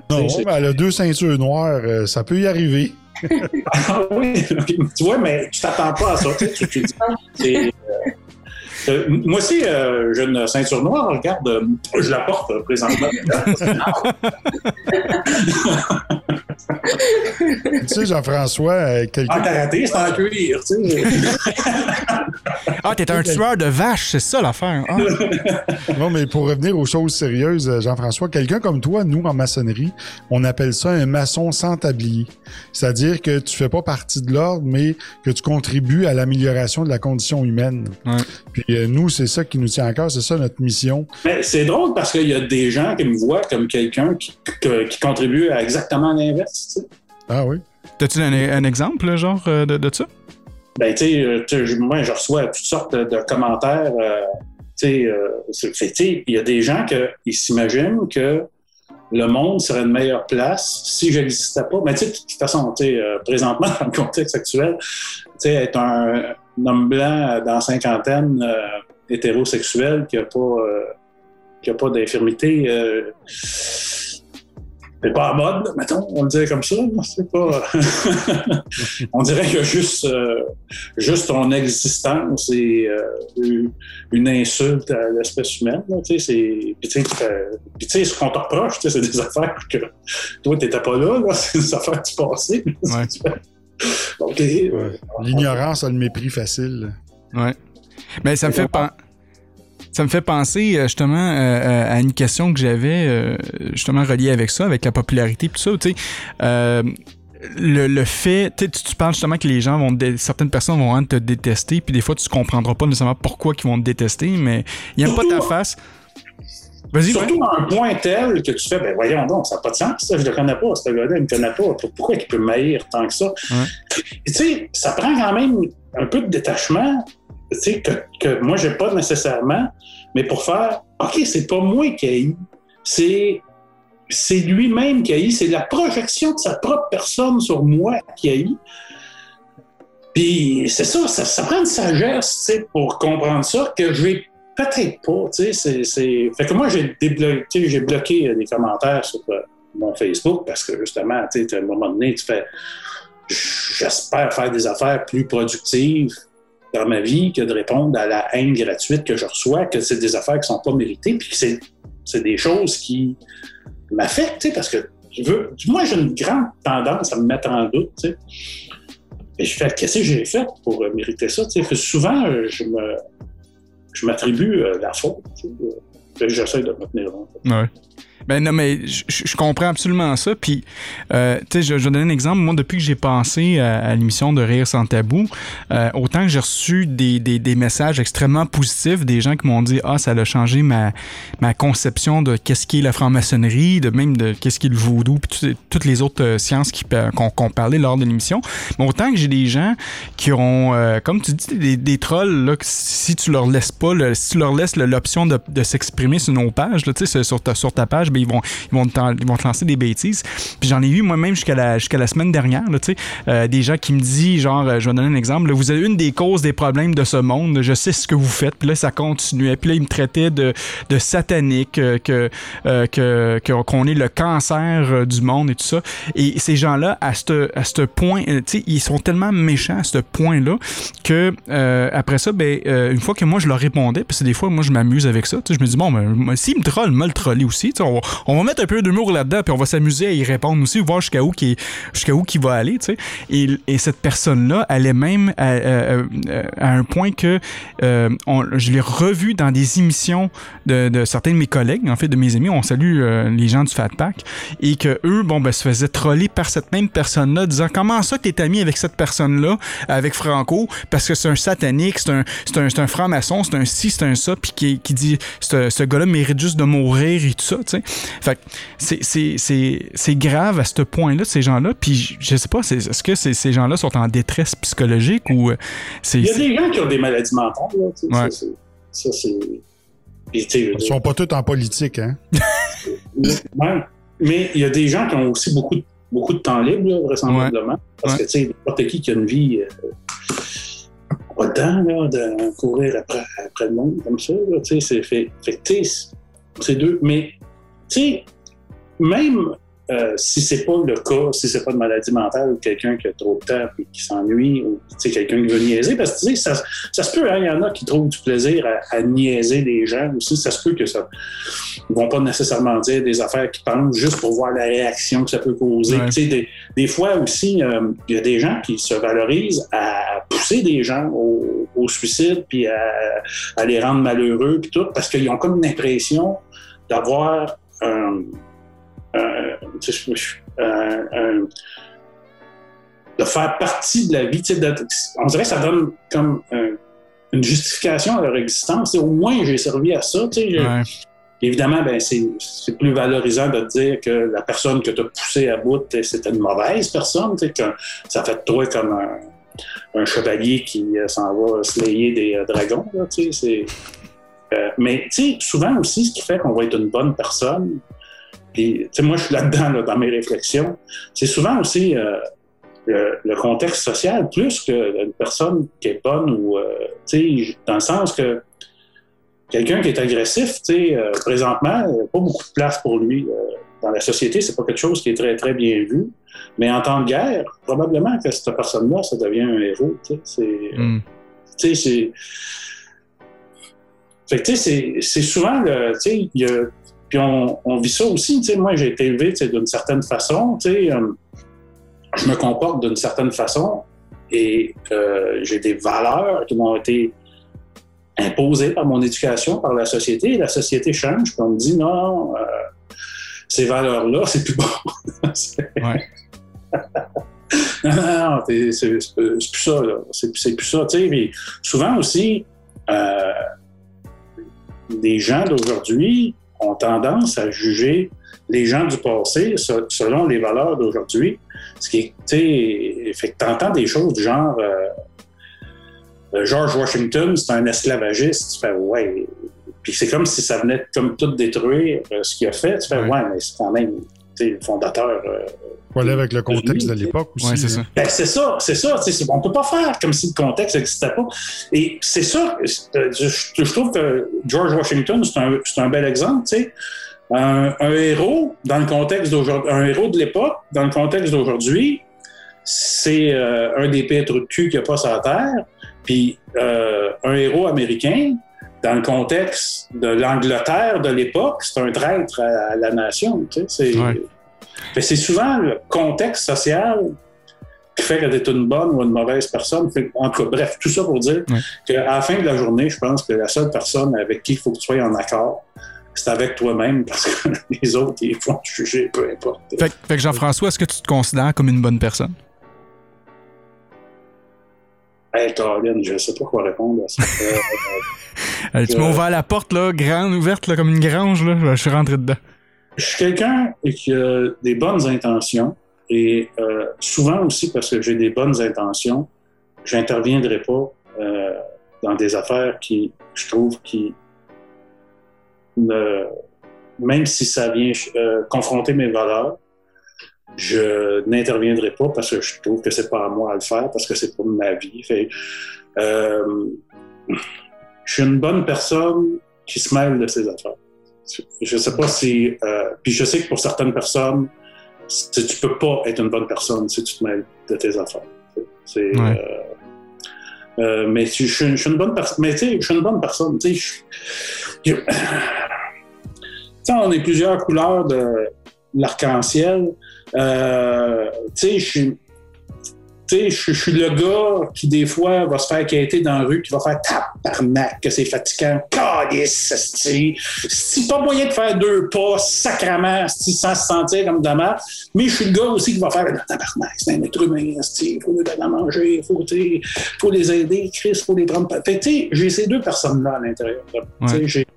C: Non, mais elle a deux ceintures noires, euh, ça peut y arriver.
B: ah oui, tu vois, mais tu t'attends pas à ça. Tu, tu, dis, euh, euh, moi aussi, euh, j'ai une ceinture noire. Regarde, je la porte présentement.
C: tu sais, Jean-François, euh, quelqu'un
B: c'est en cuir. Tu sais.
A: Ah, t'es un tueur de vaches, c'est ça l'affaire. Ah.
C: Non, mais pour revenir aux choses sérieuses, euh, Jean-François, quelqu'un comme toi, nous, en maçonnerie, on appelle ça un maçon sans tablier. C'est-à-dire que tu fais pas partie de l'ordre, mais que tu contribues à l'amélioration de la condition humaine.
A: Ouais.
C: Puis euh, nous, c'est ça qui nous tient à cœur, c'est ça notre mission.
B: Mais c'est drôle parce qu'il y a des gens qui me voient comme quelqu'un qui, qui contribue à exactement l'inverse. Tu sais.
C: Ah oui?
A: T'as-tu un, un exemple, genre, euh, de, de ça?
B: Ben, tu sais, euh, tu sais, moi, je reçois toutes sortes de, de commentaires. euh, tu sais, euh, il y a des gens qui s'imaginent que le monde serait une meilleure place si je n'existais pas. Mais tu sais, de toute façon, tu sais, euh, présentement, dans le contexte actuel, tu sais, être un, un homme blanc dans la cinquantaine, euh, hétérosexuel, qui n'a pas, euh, qui a pas d'infirmité, euh, c'est pas à mode, mettons, on le dirait comme ça. C'est pas. on dirait que juste, euh, juste ton existence est euh, une insulte à l'espèce humaine. là, tu sais, c'est- ce qu'on te reproche, c'est des affaires que toi, t'étais pas là, là. c'est des affaires du passé.
C: L'ignorance a le mépris facile.
A: Ouais. Mais ça me fait pen- ça me fait penser euh, justement euh, euh, à une question que j'avais euh, justement reliée avec ça, avec la popularité et tout ça. Tu sais, euh, le, le fait, tu, tu parles justement que les gens vont, certaines personnes vont vraiment te détester, puis des fois tu comprendras pas nécessairement pourquoi ils vont te détester, mais ils n'aiment pas ta face. Ouais.
B: Surtout un point tel que tu fais, ben voyons donc, ça n'a pas de sens, ça, je le connais pas, ce gars-là, il me connaît pas. Pourquoi il peut m'haïr tant que ça? Tu sais, ça prend quand même un peu de détachement, sais, que, que moi, j'ai pas nécessairement, mais pour faire, OK, c'est pas moi qui haïs, c'est c'est lui-même qui haït, c'est la projection de sa propre personne sur moi qui haït. Puis c'est ça, ça, prend une sagesse, pour comprendre ça, que j'ai peut-être pas, c'est- c'est... Fait que moi, j'ai débloqué, j'ai bloqué euh, des commentaires sur euh, mon Facebook parce que justement, à un moment donné, tu fais... J'espère faire des affaires plus productives dans ma vie que de répondre à la haine gratuite que je reçois, que c'est des affaires qui sont pas méritées, puis que c'est, des choses qui m'affectent, parce que je veux, moi, j'ai une grande tendance à me mettre en doute. Et je fais, qu'est-ce que j'ai fait pour mériter ça? Que souvent, je me, je m'attribue euh, la faute. euh, J'essaie de me tenir.
A: Ouais. Ben non, mais je, comprends absolument ça. Puis, euh, tu sais, je, vais donner un exemple. Moi, depuis que j'ai pensé à, l'émission de Rire sans tabou, euh, autant que j'ai reçu des, des, des messages extrêmement positifs, des gens qui m'ont dit Ah, ça a changé ma, ma conception de qu'est-ce qu'est la franc-maçonnerie, de même de qu'est-ce qu'est le vaudou, puis tout- toutes les autres euh, sciences qui qu'on qu'on parlait lors de l'émission. Mais autant que j'ai des gens qui ont, euh, comme tu dis, des, des trolls, là, si tu leur laisses pas, le- si tu leur laisses l'option de, de s'exprimer sur nos pages, là, sur ta, sur ta page, ben, ils, vont, ils, vont te, lancer des bêtises. Puis j'en ai eu moi-même jusqu'à la, la semaine dernière, euh, des gens qui me disent, genre, euh, je vais donner un exemple, vous avez une des causes des problèmes de ce monde, je sais ce que vous faites, puis là, ça continuait, puis là, ils me traitaient de, de satanique, euh, que, que, qu'on est le cancer du monde et tout ça. Et ces gens-là, à ce à point, ils sont tellement méchants à ce point-là que après ça, ben, une fois que moi je leur répondais, parce que des fois, moi je m'amuse avec ça, je me dis, bon, ben, s'ils me trollent, me le troller aussi, on, va- on va mettre un peu d'humour là-dedans, puis on va s'amuser à y répondre aussi, voir jusqu'à où qui jusqu'à qui va aller, tu sais. Et, et cette personne-là, elle est même à, un point que euh, je l'ai revu dans des émissions de, certains de mes collègues, en fait, de mes amis. On salue euh, les gens du Fat Pack. Et que eux, bon, ben, se faisaient troller par cette même personne-là, disant comment ça que t'es ami avec cette personne-là, avec Franco, parce que c'est un satanique, c'est un, franc-maçon, c'est un ci, c'est un ça, puis qui, qui dit ce, ce gars-là mérite juste de mourir et tout ça, tu sais. Fait que c'est- c'est c'est- c'est grave à ce point-là, ces gens-là. Puis je- sais pas, c'est- est-ce que ces- ces gens-là sont en détresse psychologique ou euh, c'est.
B: Il y a des gens qui ont des maladies mentales. Là,
A: Ouais.
B: ça, c'est-
C: Ils sont pas tous en politique, hein?
B: Ouais. Mais il y a des gens qui ont aussi beaucoup, de- beaucoup de temps libre, là, vraisemblablement. Parce
A: Ouais.
B: que, tu sais, n'importe qui qui a une vie, euh, pas temps là, de courir après, après le monde comme ça. tu sais, c'est fait. fait c'est deux. Mais, tu sais, même euh, si c'est pas le cas, si c'est pas de maladie mentale ou quelqu'un qui a trop de temps et qui s'ennuie ou quelqu'un qui veut niaiser, parce que tu sais, ça, ça se peut, hein, il y en a qui trouvent du plaisir à, à niaiser les gens aussi. Ça se peut que ça ils vont pas nécessairement dire des affaires qu'ils pensent juste pour voir la réaction que ça peut causer.
A: Ouais.
B: Tu sais, Des, des fois aussi, euh, il y a des gens qui se valorisent à pousser des gens au, au suicide puis à, à les rendre malheureux puis tout parce qu'ils ont comme l'impression d'avoir je- un- un- de faire partie de la vie. d'être- On dirait que ça donne comme un- une justification à leur existence. Au moins, j'ai servi à ça.
A: Ouais.
B: Évidemment, ben, c'est plus valorisant de dire que la personne que tu as poussée à bout, c'était une mauvaise personne, que ça fait de toi comme un, un chevalier qui euh, s'en va slayer des euh, dragons. c'est- euh, mais t'sais, souvent aussi, ce qui fait qu'on va être une bonne personne, puis moi je suis là-dedans là, dans mes réflexions, c'est souvent aussi euh, le, le contexte social plus qu'une personne qui est bonne ou euh, t'sais, dans le sens que quelqu'un qui est agressif, tu sais, présentement, il n'y a pas beaucoup de place pour lui. dans la société, c'est pas quelque chose qui est très, très bien vu. Mais en temps de guerre, probablement que cette personne-là, ça devient un héros. Tu sais, c'est.
A: Mm.
B: tu sais, c'est. Fait que, tu sais, c'est- souvent le. Tu sais, Puis on, on vit ça aussi. Tu sais, moi, j'ai été élevé tu sais, d'une certaine façon. Tu sais, euh, je me comporte d'une certaine façon et euh, j'ai des valeurs qui m'ont été imposées par mon éducation, par la société. Et la société change, puis on me dit non, euh, ces valeurs-là, c'est plus bon.
A: Ouais.
B: non, non, non, t'es- c'est plus ça, là. C'est c'est plus ça, tu sais. Puis souvent aussi, euh, les gens d'aujourd'hui ont tendance à juger les gens du passé se- selon les valeurs d'aujourd'hui. Ce qui est, fait que t'entends des choses du genre euh, euh, George Washington, c'est un esclavagiste. Tu fais ouais. Puis c'est comme si ça venait comme tout détruire euh, ce qu'il a fait. Tu fais
A: Ouais.
B: ouais, mais c'est quand même fondateur. euh,
C: Faut aller avec le contexte de l'époque aussi.
A: Ouais, c'est ça.
B: ben, c'est ça, c'est ça. On peut pas faire comme si le contexte n'existait pas. Et c'est ça, euh, je, je trouve que George Washington, c'est un, c'est un bel exemple. tu sais. Un, un héros, dans le contexte d'aujourd'hui, un héros de l'époque, dans le contexte d'aujourd'hui, c'est euh, un des pires trous de cul qu'il n'y a pas sur la Terre. Puis euh, un héros américain, dans le contexte de l'Angleterre de l'époque, c'est un traître à, la nation. tu sais, C'est
A: Ouais.
B: souvent le contexte social qui fait que tu es une bonne ou une mauvaise personne. Fait, en tout cas, bref, tout ça pour dire
A: Ouais.
B: qu'à la fin de la journée, je pense que la seule personne avec qui il faut que tu sois en accord, c'est avec toi-même parce que les autres, ils vont te juger, peu importe.
A: Fait que Jean-François, est-ce que tu te considères comme une bonne personne?
B: Hey, Caroline, je sais pas quoi répondre à ça. Euh,
A: Allez, tu
B: Euh.
A: m'as ouvert la porte, là, grande, ouverte, là, comme une grange, là. Je suis rentré dedans.
B: je suis quelqu'un qui a des bonnes intentions et euh, souvent aussi parce que j'ai des bonnes intentions, j'interviendrai pas euh, dans des affaires qui, je trouve, qui ne, même si ça vient euh, confronter mes valeurs, je n'interviendrai pas parce que je trouve que c'est pas à moi à le faire, parce que c'est pas ma vie. Fait, euh, je suis une bonne personne qui se mêle de ses affaires. Je sais pas si. euh, puis je sais que pour certaines personnes, c'est- tu peux pas être une bonne personne si tu te mêles de tes affaires. C'est.
A: Ouais.
B: euh, mais tu- je, suis une- je suis une bonne personne. Mais tu sais, je suis une bonne personne. Tu Tu sais, on est plusieurs couleurs de l'arc-en-ciel. Euh, tu sais, je suis. Tu sais, je je suis le gars qui, des fois, va se faire quitter dans la rue, qui va faire tabarnak, que c'est fatigant. Calice. C'est pas moyen de faire deux pas, sacrament, sans se sentir comme dommage. Mais je suis le gars aussi qui va faire tabarnak, c'est un être humain, il faut lui donner à manger, il faut, les aider, Chris, il faut les prendre. Fait tu sais, j'ai ces deux personnes-là à l'intérieur. Tu sais,
A: Ouais.
B: j'ai-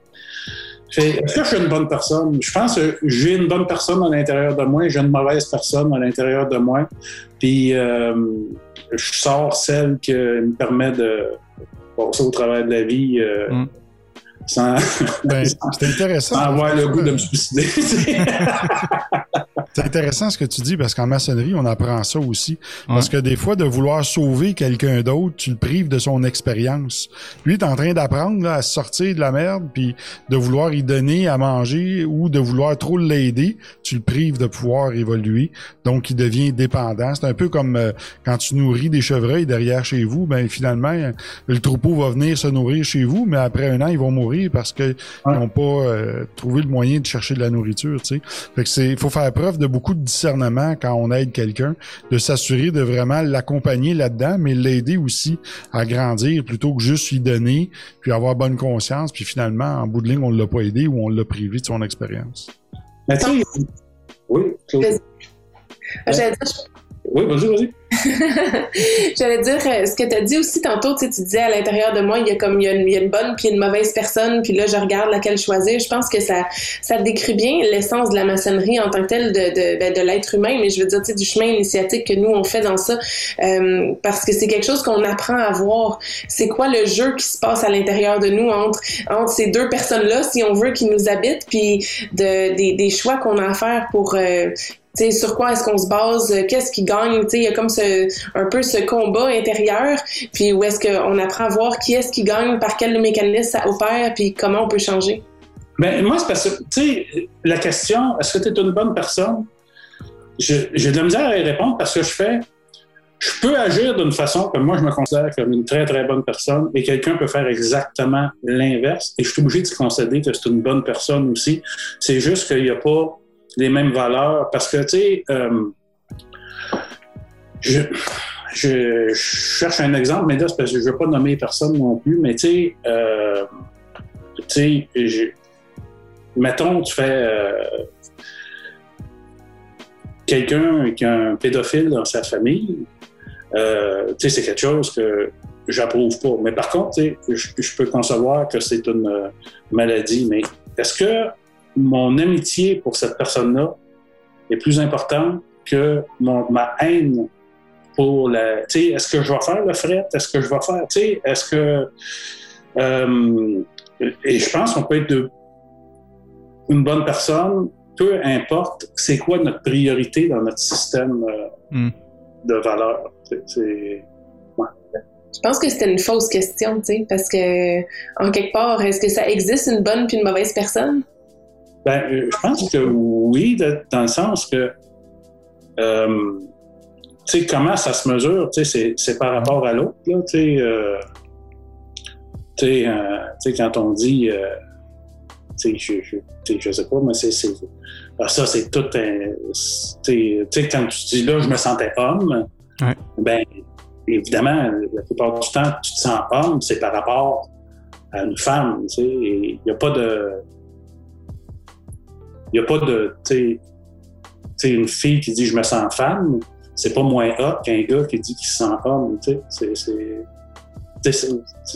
B: Est-ce que je suis une bonne personne? Je pense que j'ai une bonne personne à l'intérieur de moi, j'ai une mauvaise personne à l'intérieur de moi. Puis euh, je sors celle qui me permet de passer au travers de la vie euh,
A: Mm.
B: sans,
C: Ben, intéressant.
B: sans avoir le goût de me suicider.
C: C'est intéressant ce que tu dis parce qu'en maçonnerie, on apprend ça aussi. Parce que des fois, de vouloir sauver quelqu'un d'autre, tu le prives de son expérience. Lui, est en train d'apprendre à sortir de la merde, puis de vouloir y donner à manger ou de vouloir trop l'aider, tu le prives de pouvoir évoluer. Donc, il devient dépendant. C'est un peu comme euh, quand tu nourris des chevreuils derrière chez vous, ben finalement, le troupeau va venir se nourrir chez vous, mais après un an, ils vont mourir parce qu'ils n'ont pas euh, trouvé le moyen de chercher de la nourriture. Tu sais. Fait que c'est, il faut faire preuve de beaucoup de discernement quand on aide quelqu'un, de s'assurer de vraiment l'accompagner là-dedans, mais l'aider aussi à grandir plutôt que juste lui donner, puis avoir bonne conscience, puis finalement, en bout de ligne, on l'a pas aidé ou on l'a privé de son expérience.
B: Oui.
D: J'allais dire,
B: oui, vas-y, vas-y.
D: J'allais dire, euh, ce que tu as dit aussi tantôt, tu sais, tu disais à l'intérieur de moi, il y a comme il y a une, il y a une bonne puis une mauvaise personne, puis là, je regarde laquelle choisir. Je pense que ça, ça décrit bien l'essence de la maçonnerie en tant que telle de, de, ben, l'être humain, mais je veux dire, du chemin initiatique que nous, on fait dans ça, euh, parce que c'est quelque chose qu'on apprend à voir. C'est quoi le jeu qui se passe à l'intérieur de nous entre, entre ces deux personnes-là, si on veut, qui nous habitent, puis de, des, choix qu'on a à faire pour... euh, sur quoi est-ce qu'on se base, euh, qu'est-ce qui gagne, il y a comme un peu ce combat intérieur, puis où est-ce qu'on apprend à voir qui est-ce qui gagne, par quel mécanisme ça opère, puis comment on peut changer.
B: Ben, moi, c'est parce que, tu la question, est-ce que tu es une bonne personne? J'ai de la misère à y répondre parce que je fais, je peux agir d'une façon que moi, je me considère comme une très, très bonne personne et quelqu'un peut faire exactement l'inverse et je suis obligé de concéder que c'est une bonne personne aussi. C'est juste qu'il n'y a pas les mêmes valeurs parce que, tu sais, euh, je, je, cherche un exemple, mais là, parce que je ne veux pas nommer personne non plus, mais tu sais, euh, tu sais, mettons, tu fais euh, quelqu'un qui a un pédophile dans sa famille, euh, tu sais, c'est quelque chose que j'approuve pas. Mais par contre, je, je peux concevoir que c'est une maladie. Mais est-ce que mon amitié pour cette personne-là est plus importante que mon- ma haine pour la. Tu sais, est-ce que je vais faire le fret? Est-ce que je vais faire. Tu sais, est-ce que. euh, et je pense qu'on peut être de, une bonne personne, peu importe c'est quoi notre priorité dans notre système euh,
A: Mm.
B: de valeurs. C'est- c'est-
D: Je pense que c'était une fausse question, tu sais, parce que, en quelque part, est-ce que ça existe une bonne puis une mauvaise personne?
B: Ben, euh, je pense que oui, dans le sens que, euh, tu sais, comment ça se mesure, tu sais, c'est- par rapport à l'autre, là, tu sais, euh, tu sais, euh, quand on dit, euh, tu sais, je, je, sais, je sais pas, mais c'est, ah, ça, c'est tout un, tu sais, quand tu dis là, je me sentais homme,
A: Ouais.
B: ben évidemment, la plupart du temps, tu te sens homme, c'est par rapport à une femme. tu sais, Il n'y a pas de. Il n'y a pas de. Tu sais, tu sais, une fille qui dit je me sens femme, c'est pas moins hot qu'un gars qui dit qu'il se sent homme. tu sais. C'est-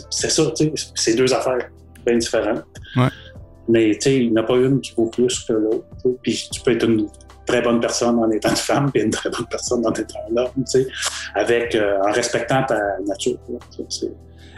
B: ça, tu sais, c'est deux affaires bien différentes.
A: Ouais.
B: Mais tu sais, il n'y en a pas une qui vaut plus que l'autre. Puis tu peux être une très bonne personne en étant une femme, puis une très bonne personne en étant un homme, tu sais, avec, euh, en respectant ta nature. là,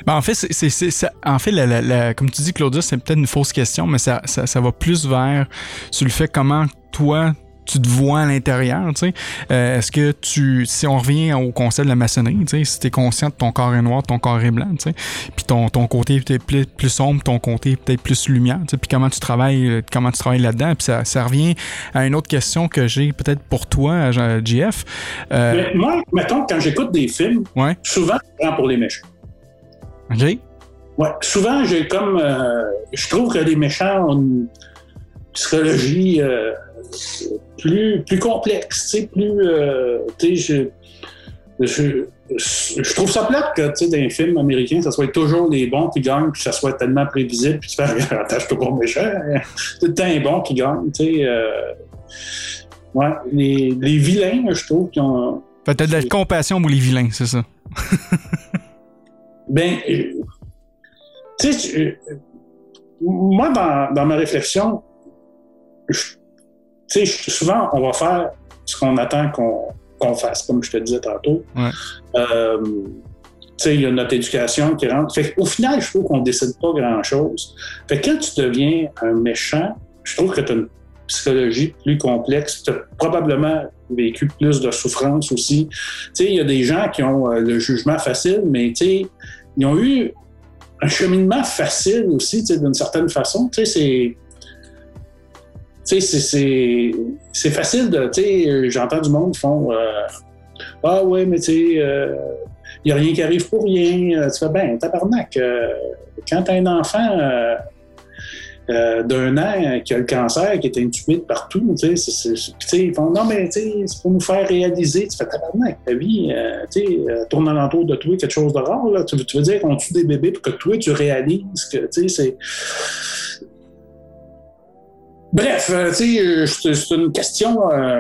A: Ben, en fait, c'est, c'est- c'est- ça- en fait la- la- la- comme tu dis, Claudia, c'est peut-être une fausse question, mais ça, ça, ça va plus vers sur le fait comment toi, tu te vois à l'intérieur, tu sais. Euh, est-ce que tu, si on revient au concept de la maçonnerie, tu sais, si t'es conscient de ton corps est noir, ton corps est blanc, tu sais, puis ton, ton côté est peut-être plus, plus sombre, ton côté est peut-être plus lumière, tu sais, puis comment tu travailles, euh, comment tu travailles là-dedans, puis ça, ça revient à une autre question que j'ai peut-être pour toi, JF. Euh,
B: moi, mettons, quand j'écoute des films,
A: ouais,
B: souvent, je prends pour les méchants.
A: Ok,
B: Ouais, souvent, j'ai comme. euh, je trouve que les méchants ont une psychologie euh, plus, plus complexe, tu sais, plus. euh, tu sais, je, je, je trouve ça plate que, tu sais, dans les films américains, ça soit toujours les bons qui gagnent, puis ça soit tellement prévisible, puis tu fais, attache toi pour méchant. C'est tout le temps les bons qui gagnent, tu sais. ouais, les, les vilains, je trouve, qui ont.
A: T'as de la compassion pour les vilains, c'est ça.
B: Ben, euh, tu sais, euh, moi, dans, dans ma réflexion, tu sais, souvent, on va faire ce qu'on attend qu'on fasse, comme je te disais tantôt.
A: Ouais.
B: Euh, tu sais, il y a notre éducation qui rentre. Fait au final, je trouve qu'on décide pas grand-chose. Fait que quand tu deviens un méchant, je trouve que tu as une psychologie plus complexe. Tu as probablement vécu plus de souffrance aussi. Tu sais, il y a des gens qui ont euh, le jugement facile, mais tu sais, ils ont eu un cheminement facile aussi, d'une certaine façon. C'est. C'est- facile de. J'entends du monde font. euh, ah ouais, mais tu sais, il n'y a rien qui arrive pour rien. Euh, Tu fais, ben, tabarnak, euh, quand t'as un enfant. Euh, d'un an qui a le cancer, qui est intubé de partout, tu sais, ils font non, mais c'est pour nous faire réaliser, tu fais tabarnak, ta vie, euh, tu sais, euh, tourne alentour de toi quelque chose de rare, là. Tu, veux- dire qu'on tue des bébés pour que toi, tu réalises que, tu sais, c'est. Bref, euh, c'est une question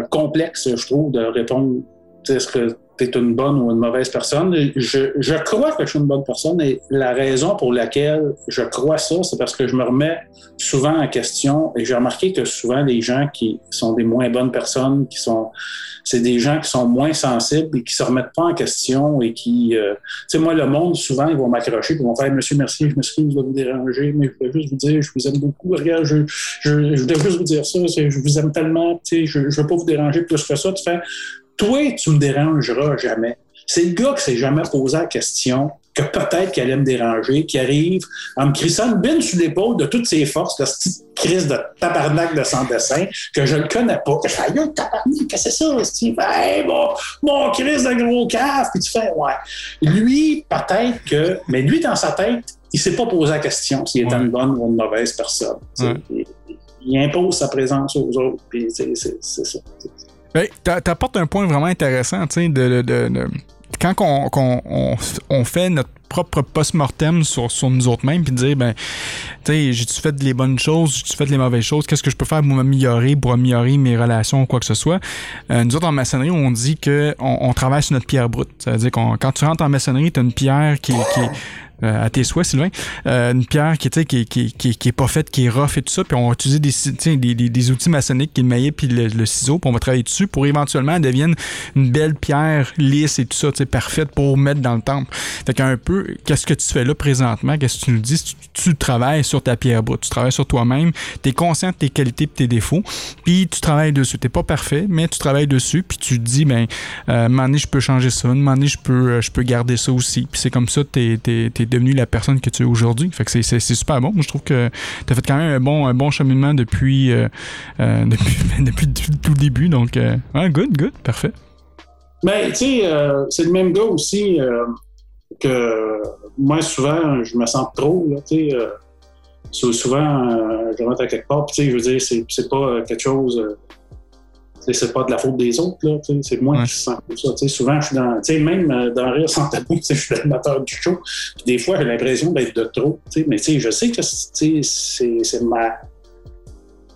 B: complexe, je trouve, de répondre. Est-ce que tu es une bonne ou une mauvaise personne? Je, crois que je suis une bonne personne et la raison pour laquelle je crois ça, c'est parce que je me remets souvent en question et j'ai remarqué que souvent les gens qui sont des moins bonnes personnes, qui sont, c'est des gens qui sont moins sensibles et qui se remettent pas en question et qui, euh, tu sais, moi, le monde, souvent, ils vont m'accrocher, ils vont faire, monsieur, merci, je m'excuse de vous déranger, mais je voulais juste vous dire, je vous aime beaucoup, regarde, je, voulais juste vous dire ça, je vous aime tellement, tu sais, je, je veux pas vous déranger plus que ça. Tu fais, toi, tu me dérangeras jamais. C'est le gars qui s'est jamais posé la question que peut-être qu'elle allait me déranger, qui arrive en me crissant une bine sur l'épaule de toutes ses forces, de cette crise de tabarnak de sans dessin, que je ne connais pas. Que je fais, aïe, tabarnak, qu'est-ce que c'est ça, Steve? Hey, mon, mon crise de gros caf. Puis tu fais, ouais. Lui, peut-être que, mais lui, dans sa tête, il s'est pas posé la question s'il était
A: Ouais.
B: une bonne ou une mauvaise personne.
A: Ouais.
B: Il, il impose sa présence aux autres, puis c'est ça.
A: Ben, t'a- t'apportes un point vraiment intéressant, tu sais, de, de- de- quand on, on, on fait notre propre post-mortem sur, sur nous autres mêmes, puis dire, ben, tu sais, j'ai-tu fait les bonnes choses, j'ai-tu fait les mauvaises choses, qu'est-ce que je peux faire pour m'améliorer, pour améliorer mes relations ou quoi que ce soit? Euh, nous autres, en maçonnerie, on dit que on, travaille sur notre pierre brute. Ça veut dire qu'on, quand tu rentres en maçonnerie, t'as une pierre qui, qui à tes souhaits, Sylvain. Euh, une pierre qui, qui, est pas faite, qui est rough et tout ça. Puis on va utiliser des, outils maçonniques qui est le maillet puis le, ciseau. Puis on va travailler dessus pour éventuellement elle devienne une belle pierre lisse et tout ça, parfaite pour mettre dans le temple. Fait qu'un peu, qu'est-ce que tu fais là présentement? Qu'est-ce que tu nous dis? Tu, travailles sur ta pierre brute. Tu travailles sur toi-même. Tu es conscient de tes qualités et tes défauts. Puis tu travailles dessus. T'es pas parfait, mais tu travailles dessus. Puis tu te dis, ben, euh, je peux changer ça. Un moment donné, je peux, euh, je peux garder ça aussi. Puis c'est comme ça que tu es, devenu la personne que tu es aujourd'hui. C'est- super bon. Moi, je trouve que tu as fait quand même un bon, un bon cheminement depuis, euh, euh, depuis, depuis, le tout début. Donc, euh, good, good, parfait.
B: Ben, tu sais, euh, c'est le même gars aussi que moi, souvent, je me sens trop, souvent, je rentre à quelque part, tu sais, je veux dire, c'est, c'est pas quelque chose. C'est pas de la faute des autres, là. C'est moi
A: Ouais.
B: qui sens comme ça. Souvent, je suis dans. Tu sais, même euh, dans Rire sans tabou, je suis l'animateur du show. Puis des fois, j'ai l'impression d'être de trop. tu sais, Mais tu sais, je sais que c'est c'est ma.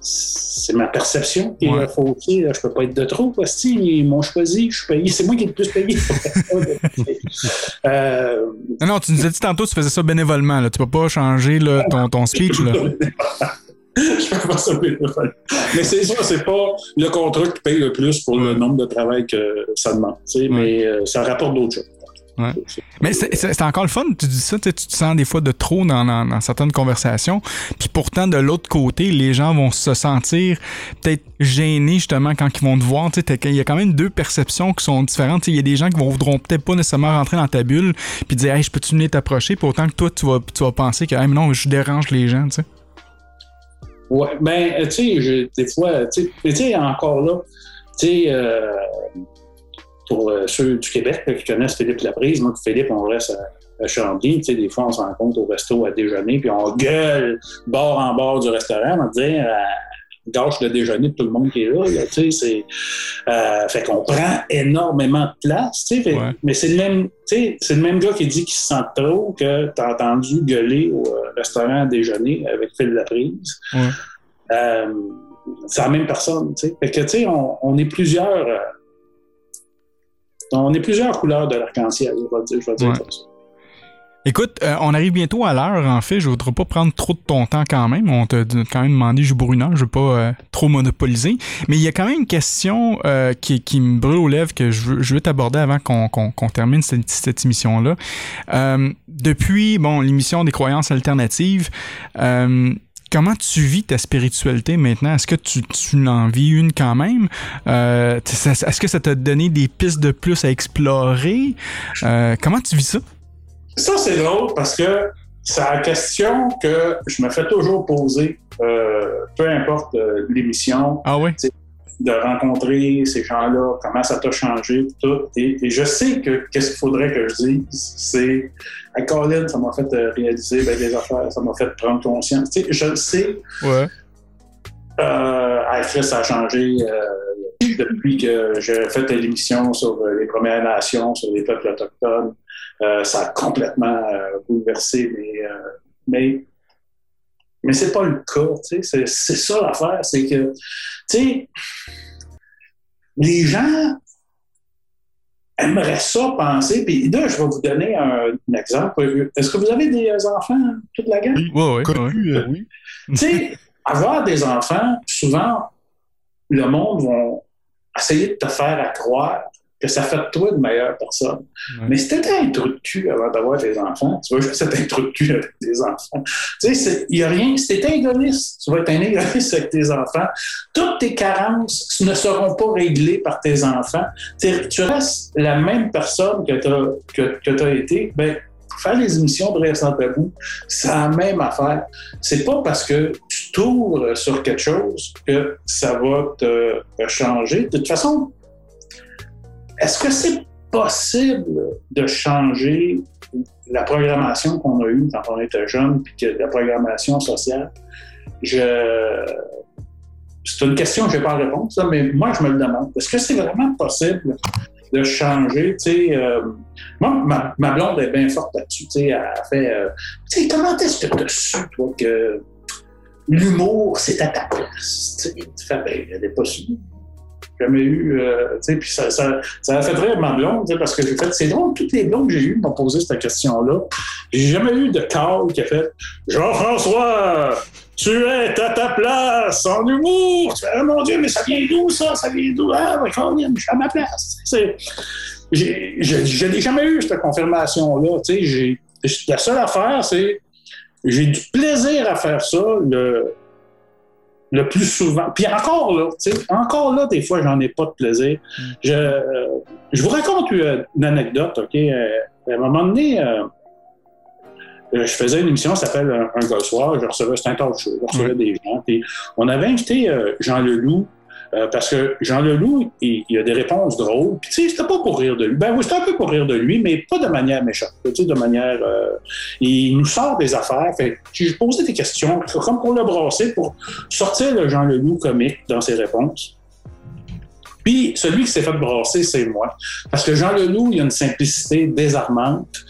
B: C'est ma perception qui
A: Ouais.
B: est faussée. Je peux pas être de trop. quoi. Si ils m'ont choisi, je suis payé. C'est moi qui ai le plus payé. euh,
A: Non, non, tu nous as dit tantôt que tu faisais ça bénévolement. Là. Tu peux pas changer là, ton, ton speech. Là.
B: je peux pas ça. Mais c'est ça, c'est pas le contrat qui paye le plus pour le nombre de travail que ça demande. tu sais, Mais euh, ça rapporte d'autres choses.
A: Ouais. Mais c'est encore le fun, tu dis ça, tu te sens des fois de trop dans, dans- dans certaines conversations. Puis pourtant, de l'autre côté, les gens vont se sentir peut-être gênés justement quand ils vont te voir. Il y a quand même deux perceptions qui sont différentes. Il y a des gens qui vont, voudront peut-être pas nécessairement rentrer dans ta bulle puis dire Hey, je peux-tu venir t'approcher? Puis autant que toi, tu vas, tu vas penser que hey, mais non, je dérange les gens. Tu sais.
B: Ouais, ben, euh, tu sais, des fois, tu sais, mais tu sais, encore là, tu sais, euh, pour euh, ceux du Québec qui connaissent Philippe Laprise, moi, Philippe, on reste à, à Chambly, tu sais, des fois, on se rencontre au resto à déjeuner, puis on gueule bord en bord du restaurant, on va dire, euh, gâche le déjeuner de tout le monde qui est là, là, tu sais, c'est, euh, fait qu'on prend énormément de place, tu sais, fait-
A: Ouais.
B: mais c'est le même, tu sais, c'est le même gars qui dit qu'il se sent trop que t'as entendu gueuler au euh, restaurant à déjeuner avec Philippe Laprise.
A: Ouais.
B: Euh, c'est la même personne, tu sais. Fait que, tu sais, on, on est plusieurs. euh, on est plusieurs couleurs de l'arc-en-ciel, je vais dire, je vais dire
A: Ouais.
B: comme ça.
A: Écoute, euh, on arrive bientôt à l'heure, en fait. Je voudrais pas prendre trop de ton temps quand même. On t'a quand même demandé, je heure, je veux pas euh, trop monopoliser. Mais il y a quand même une question euh, qui, me brûle aux lèvres que je veux, t'aborder avant qu'on termine cette, émission-là. Depuis, bon, l'émission des croyances alternatives, Comment tu vis ta spiritualité maintenant? Est-ce que tu, tu en vis une quand même? Est-ce que ça t'a donné des pistes de plus à explorer? Comment tu vis ça?
B: Ça, c'est drôle parce que c'est la question que je me fais toujours poser, euh, peu importe euh, l'émission,
A: Ah oui?
B: de rencontrer ces gens-là, comment ça t'a changé, tout. Et, et je sais que qu'est-ce qu'il faudrait que je dise, c'est à Colin, ça m'a fait euh, réaliser ben, des affaires, ça m'a fait prendre conscience. Tu sais, je le sais,
A: Ouais.
B: Euh, Chris, ça a changé depuis que j'ai fait l'émission sur les Premières Nations, sur les peuples autochtones. Euh, ça a complètement euh, bouleversé, mais, euh, mais, mais c'est pas le cas. tu sais. C'est, ça l'affaire, c'est que, tu sais, les gens aimeraient ça penser, puis là, je vais vous donner un, un exemple. Est-ce que vous avez des enfants, toute la gang?
C: Oui, euh, oui.
B: tu sais, avoir des enfants, souvent, le monde va essayer de te faire à croire que ça fait de toi une meilleure personne. Mais si t'étais un trou de cul avant d'avoir des enfants, tu vas juste être un trou de cul avec des enfants. Tu sais, il n'y a rien. Si t'es égoïste, tu vas être un égoïste avec tes enfants. Toutes tes carences ne seront pas réglées par tes enfants. T'es- tu restes la même personne que tu as que, que t'as été. Ben, faire les émissions de Rire sans tabou, c'est la même affaire. C'est pas parce que tu tournes sur quelque chose que ça va te changer. De toute façon, est-ce que c'est possible de changer la programmation qu'on a eue quand on était jeune, puis que la programmation sociale? Je... C'est une question que je n'ai pas à répondre, mais moi, je me le demande. Est-ce que c'est vraiment possible de changer? Tu sais, euh, moi, ma, blonde est bien forte là-dessus. Tu sais, elle fait... euh, comment est-ce que tu as su, toi, que l'humour, c'est à ta place? Tu sais, elle n'est pas sûre jamais eu, euh, sais, puis ça, ça, ça a fait rire ma blonde, parce que j'ai fait, c'est drôle, toutes les blondes que j'ai eues m'ont posé cette question-là. J'ai jamais eu de call qui a fait Jean-François, tu es à ta place en humour. Tu fais, Ah, mon Dieu, mais ça vient d'où ça? Ça vient d'où? Ah, mais Colin, je suis à ma place. Je, n'ai jamais eu cette confirmation-là. La seule affaire, c'est j'ai du plaisir à faire ça. Le, le plus souvent. Puis encore là, tu sais, encore là, des fois, j'en ai pas de plaisir. Je, euh, je vous raconte une, une anecdote, OK? Euh, à un moment donné, euh, euh, je faisais une émission qui s'appelle Un, gars soir. Je recevais, c'était un talk show. Je recevais des gens. Puis on avait invité euh, Jean Leloup euh, parce que Jean Leloup, il, il a des réponses drôles. Puis tu sais, c'était pas pour rire de lui. Ben oui, c'était un peu pour rire de lui, mais pas de manière méchante. Tu sais, de manière... euh, il nous sort des affaires. Fait j'ai posé des questions comme pour le brasser, pour sortir le Jean Leloup comique dans ses réponses. Puis celui qui s'est fait brasser, c'est moi. Parce que Jean Leloup, il a une simplicité désarmante.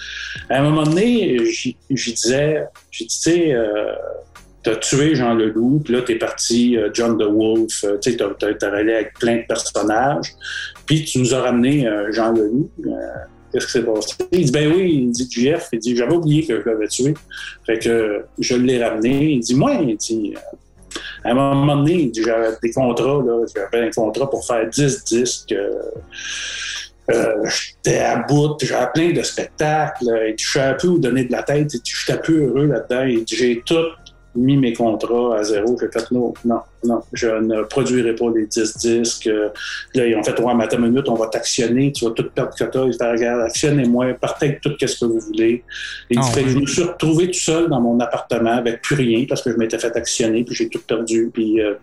B: À un moment donné, j'y disais, j'ai dit, tu sais, euh, t'as tué Jean Leloup, puis là, t'es parti euh, John the Wolf, euh, tu sais, t'as, t'as, avec plein de personnages, puis tu nous as ramené euh, Jean Leloup. Qu'est-ce qui s'est passé? Il dit, ben oui, il dit, JF, il dit, j'avais oublié que je l'avais tué. Fait que je l'ai ramené. Il dit, moi, il dit, à un moment donné, il dit, j'avais des contrats, là, j'avais un contrat pour faire 10 disques. Euh, j'étais à bout, j'avais plein de spectacles, et je savais plus où donner de la tête, et j'étais peu heureux là-dedans, et j'ai tout mis mes contrats à zéro. J'ai fait non, non, non, je ne produirai pas les 10 disques. Là, ils ont fait, ouais, une minute, on va t'actionner, tu vas tout perdre que tu as. Ils fait, regarde, actionnez-moi, partez avec tout ce que vous voulez. Et
A: Ah,
B: fait que
A: oui.
B: je me suis retrouvé tout seul dans mon appartement avec plus rien parce que je m'étais fait actionner, puis j'ai tout perdu, puis euh,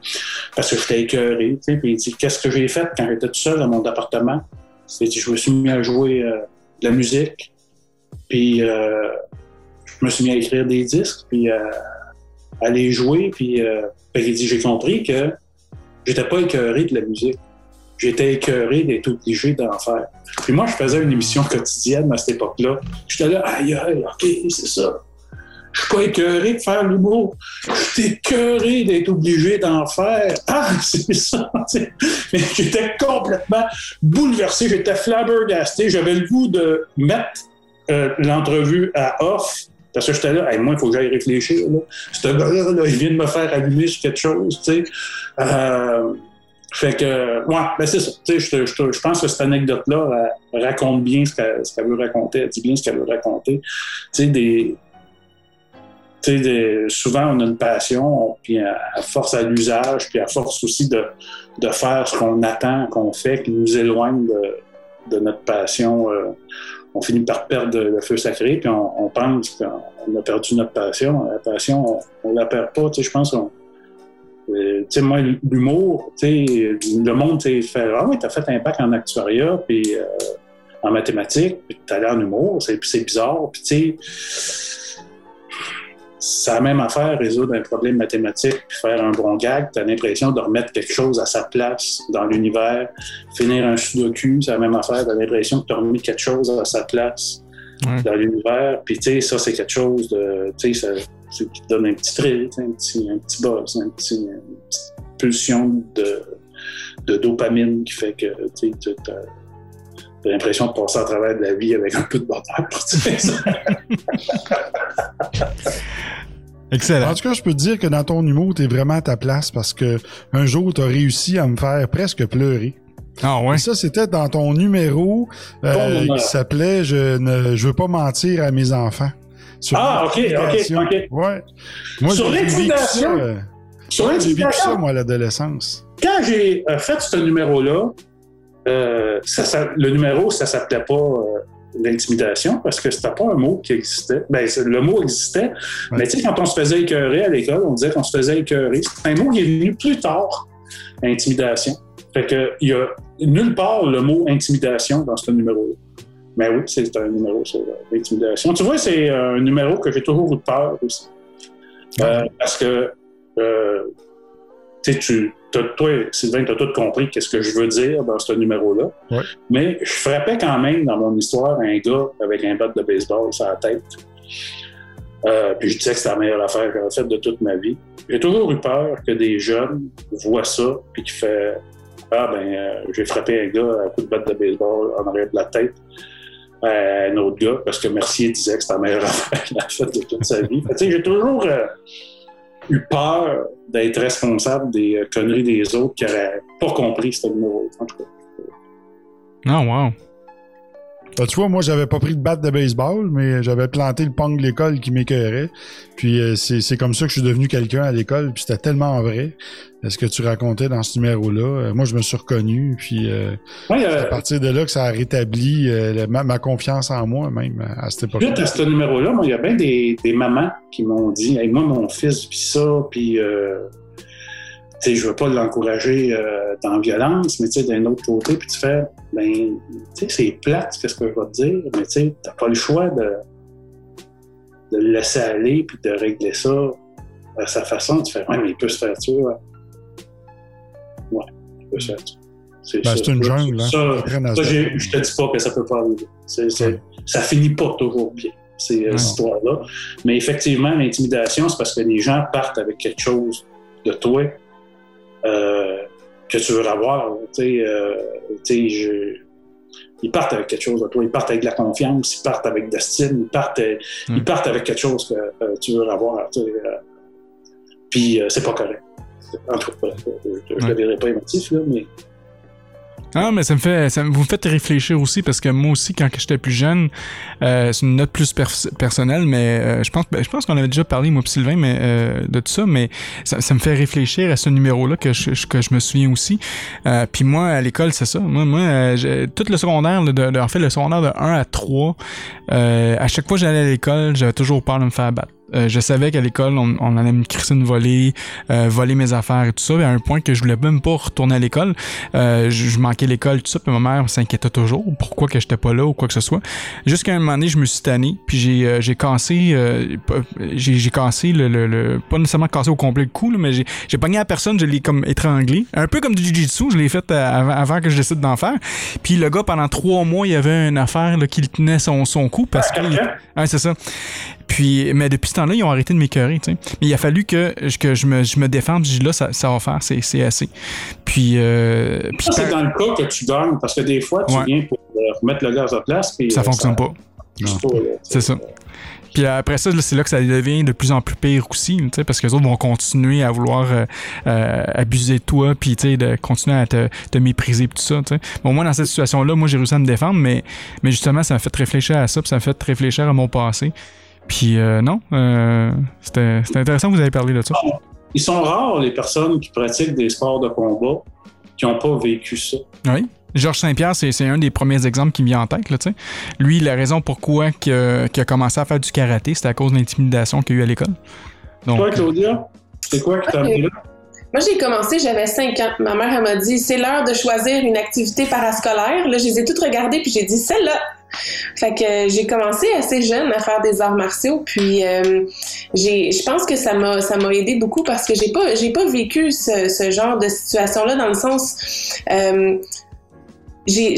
B: parce que j'étais écœuré. Puis il dit, qu'est-ce que j'ai fait quand j'étais tout seul dans mon appartement? C'est je me suis mis à jouer euh, de la musique, puis euh, je me suis mis à écrire des disques, puis les jouer, puis euh, fait qu'il dit, j'ai compris que j'étais pas écœuré de la musique. J'étais écœuré d'être obligé d'en faire. Puis moi, je faisais une émission quotidienne à cette époque-là. J'étais là, aïe, aïe, OK, c'est ça. Je suis pas écœuré de faire l'humour. Je suis écœuré d'être obligé d'en faire. Ah, c'est ça. Mais j'étais complètement bouleversé. J'étais flabbergasté. J'avais le goût de mettre euh, l'entrevue à off. Parce que j'étais là, Hey, moi, il faut que j'aille réfléchir. Là. Ce gars-là, là, il vient de me faire allumer sur quelque chose. Tu sais. Euh, fait que, ouais, ben c'est ça. Tu sais, je, pense que cette anecdote-là elle raconte bien ce qu'elle, veut raconter. Elle dit bien ce qu'elle veut raconter. Tu sais, des, des- souvent, on a une passion, puis à, à force à l'usage, puis à force aussi de, de faire ce qu'on attend, qu'on fait, qui nous éloigne de, de notre passion, euh, on finit par perdre le feu sacré, puis on, pense qu'on a perdu notre passion. La passion, on, on la perd pas. Tu sais, je pense qu'on. euh, tu sais, moi, l'humour, tu sais, le monde, tu fait Ah oui, t'as fait un bac en actuariat, puis euh, en mathématiques, puis t'es allé en humour, c'est bizarre, puis tu sais c'est la même affaire, résoudre un problème mathématique puis faire un bon gag. Tu as l'impression de remettre quelque chose à sa place dans l'univers. Finir un sudoku, c'est la même affaire. Tu as l'impression que tu as remis quelque chose à sa place
A: Ouais.
B: dans l'univers. Puis, tu sais, ça, c'est quelque chose de. Tu sais, qui te donne un petit thrill, un petit, un petit buzz, un petit, une petite pulsion de, de dopamine qui fait que tu sais, as l'impression de passer à travers de la vie avec un peu de bonheur.
A: Excellent.
C: En tout cas, je peux te dire que dans ton humour, t'es vraiment à ta place parce que un jour, t'as réussi à me faire presque pleurer.
A: Ah ouais?
C: Et ça, c'était dans ton numéro euh, qui s'appelait je ne je veux pas mentir à mes enfants. Sur
B: Ah, ok, ok, ok.
C: Ouais. Moi,
B: Sur
C: j'ai vécu
B: l'intimidation?
C: ça, euh,
B: Sur
C: ouais, J'ai vécu ça,
B: l'intimidation,
C: moi, à l'adolescence.
B: quand j'ai euh, fait ce numéro-là, euh, ça, ça- le numéro, ça s'appelait pas euh, l'intimidation parce que c'était pas un mot qui existait. Ben, le mot existait, mais tu sais, quand on se faisait écœurer à l'école, on disait qu'on se faisait écœurer. C'est un mot qui est venu plus tard, intimidation. Fait que il y a nulle part le mot intimidation dans ce numéro-là. Mais oui, c'est un numéro sur euh, l'intimidation. Tu vois, c'est un numéro que j'ai toujours eu peur aussi. Euh, parce que tu sais, tu, toi, Sylvain, tu as tout compris qu'est-ce que je veux dire dans ce numéro-là.
C: Ouais.
B: Mais je frappais quand même dans mon histoire un gars avec un bat de baseball sur la tête. Euh, puis je disais que c'était la meilleure affaire que j'avais faite de toute ma vie. J'ai toujours eu peur que des jeunes voient ça puis qu'ils fait Ah ben euh, j'ai frappé un gars à coup de batte de baseball en arrière de la tête à un autre gars parce que Mercier disait que c'était la meilleure affaire qu'il a faite de toute sa vie. Tu sais, J'ai toujours euh, eu peur d'être responsable des euh, conneries des autres qui n'auraient pas compris ce numéro. En.
A: Ah wow.
C: Ben, tu vois, moi, j'avais pas pris de batte de baseball, mais j'avais planté le pong de l'école qui m'écœurait. Puis euh, c'est c'est comme ça que je suis devenu quelqu'un à l'école. Puis c'était tellement vrai, euh, ce que tu racontais dans ce numéro-là. Euh, moi, je me suis reconnu. Puis euh,
B: Ouais, euh,
C: à partir de là que ça a rétabli euh, le- ma, ma confiance en moi, même, à cette époque-là.
B: Suite à ce numéro-là, moi, il y a bien des, des mamans qui m'ont dit hey, Moi, mon fils vit ça, puis euh, sais, je veux pas l'encourager euh, dans la violence, mais tu sais, d'un autre côté, puis tu fais Ben, tu sais, c'est plate, qu'est-ce que je vais te dire, mais tu sais, t'as pas le choix de, de le laisser aller, puis de régler ça à sa façon. Tu fais Ouais, mais il peut se faire tuer, ouais. Ouais, il peut se faire tuer.
C: Ben, c'est une jungle, hein.
B: Ça, ça, je te dis pas que ça peut pas arriver. C'est-
C: Ouais.
B: Ça finit pas toujours bien, ces
A: Ouais.
B: histoires-là. Mais effectivement, l'intimidation, c'est parce que les gens partent avec quelque chose de toi que tu veux avoir. Euh, je- Ils partent avec quelque chose de toi, ils partent avec de la confiance, ils partent avec de l'estime, ils partent, euh,
A: Mm.
B: ils partent avec quelque chose que euh, tu veux avoir. euh, puis euh, c'est pas correct. En tout cas, je ne
A: Ouais.
B: le verrai pas émotif, là, mais
A: Ah, mais ça me fait, ça vous me faites réfléchir aussi parce que moi aussi, quand j'étais plus jeune, euh, c'est une note plus pers- personnelle, mais euh, je pense, ben, je pense qu'on avait déjà parlé, moi et Sylvain, mais, euh, de tout ça, mais ça, ça me fait réfléchir à ce numéro-là que je, que je me souviens aussi. Euh, Puis moi, à l'école, c'est ça. Moi, moi euh, tout le secondaire, de, de- en fait, le secondaire de 1 à 3, euh, à chaque fois que j'allais à l'école, j'avais toujours peur de me faire battre. Euh, je savais qu'à l'école, on, on allait me crisser une volée, euh, voler mes affaires et tout ça, à un point que je voulais même pas retourner à l'école. Euh, je, je manquais l'école, tout ça, puis ma mère s'inquiétait toujours pourquoi que j'étais pas là ou quoi que ce soit. Jusqu'à un moment donné, je me suis tanné, puis j'ai j'ai cassé, pas- j'ai cassé le, le, le- pas nécessairement cassé au complet le cou, là, mais j'ai j'ai pogné la personne, je l'ai comme étranglé, un peu comme du jiu-jitsu, je l'ai fait avant, avant que je décide d'en faire. Puis le gars, pendant trois mois, il y avait une affaire là, qui tenait son, son cou parce que Ouais, c'est ça. Puis, mais depuis ce temps-là, ils ont arrêté de m'écœurer, tu sais. Mais il a fallu que, que je, me, je me défende. Je dis là, ça, ça va faire, c'est, c'est assez. Puis, euh, puis
B: Ça, c'est dans le cas que tu gagnes, parce que des fois, tu
A: Ouais.
B: viens pour euh, remettre le gaz à place. Puis,
A: ça
B: euh,
A: fonctionne pas. C'est ça. Puis après ça, c'est là que ça devient de plus en plus pire aussi, tu sais, parce que les autres vont continuer à vouloir euh, euh, abuser de toi, puis tu sais, de continuer à te, te mépriser, puis tout ça. tu sais. Bon, moi, dans cette situation-là, moi, j'ai réussi à me défendre, mais, mais justement, ça m'a fait réfléchir à ça, puis ça m'a fait réfléchir à mon passé. Puis euh, non, euh, c'était intéressant que vous avez parlé de ça.
B: Ils sont rares, les personnes qui pratiquent des sports de combat qui n'ont pas vécu ça.
A: Oui. Georges Saint-Pierre, c'est un des premiers exemples qui me vient en tête. Là, tu sais. Lui, la raison pourquoi qu'il a, commencé à faire du karaté, c'était à cause de l'intimidation qu'il y a eu à l'école. Donc,
B: Toi, Claudia, c'est quoi qui t'a
D: Ok.
B: amené là?
D: Moi, j'ai commencé, j'avais 5 ans. Ma mère, elle m'a dit, c'est l'heure de choisir une activité parascolaire. Là, je les ai toutes regardées, puis j'ai dit, celle-là. Fait que euh, j'ai commencé assez jeune à faire des arts martiaux, puis euh, je pense que ça m'a, ça m'a aidé beaucoup parce que j'ai pas, j'ai pas vécu ce, genre de situation-là dans le sens, euh, j'ai,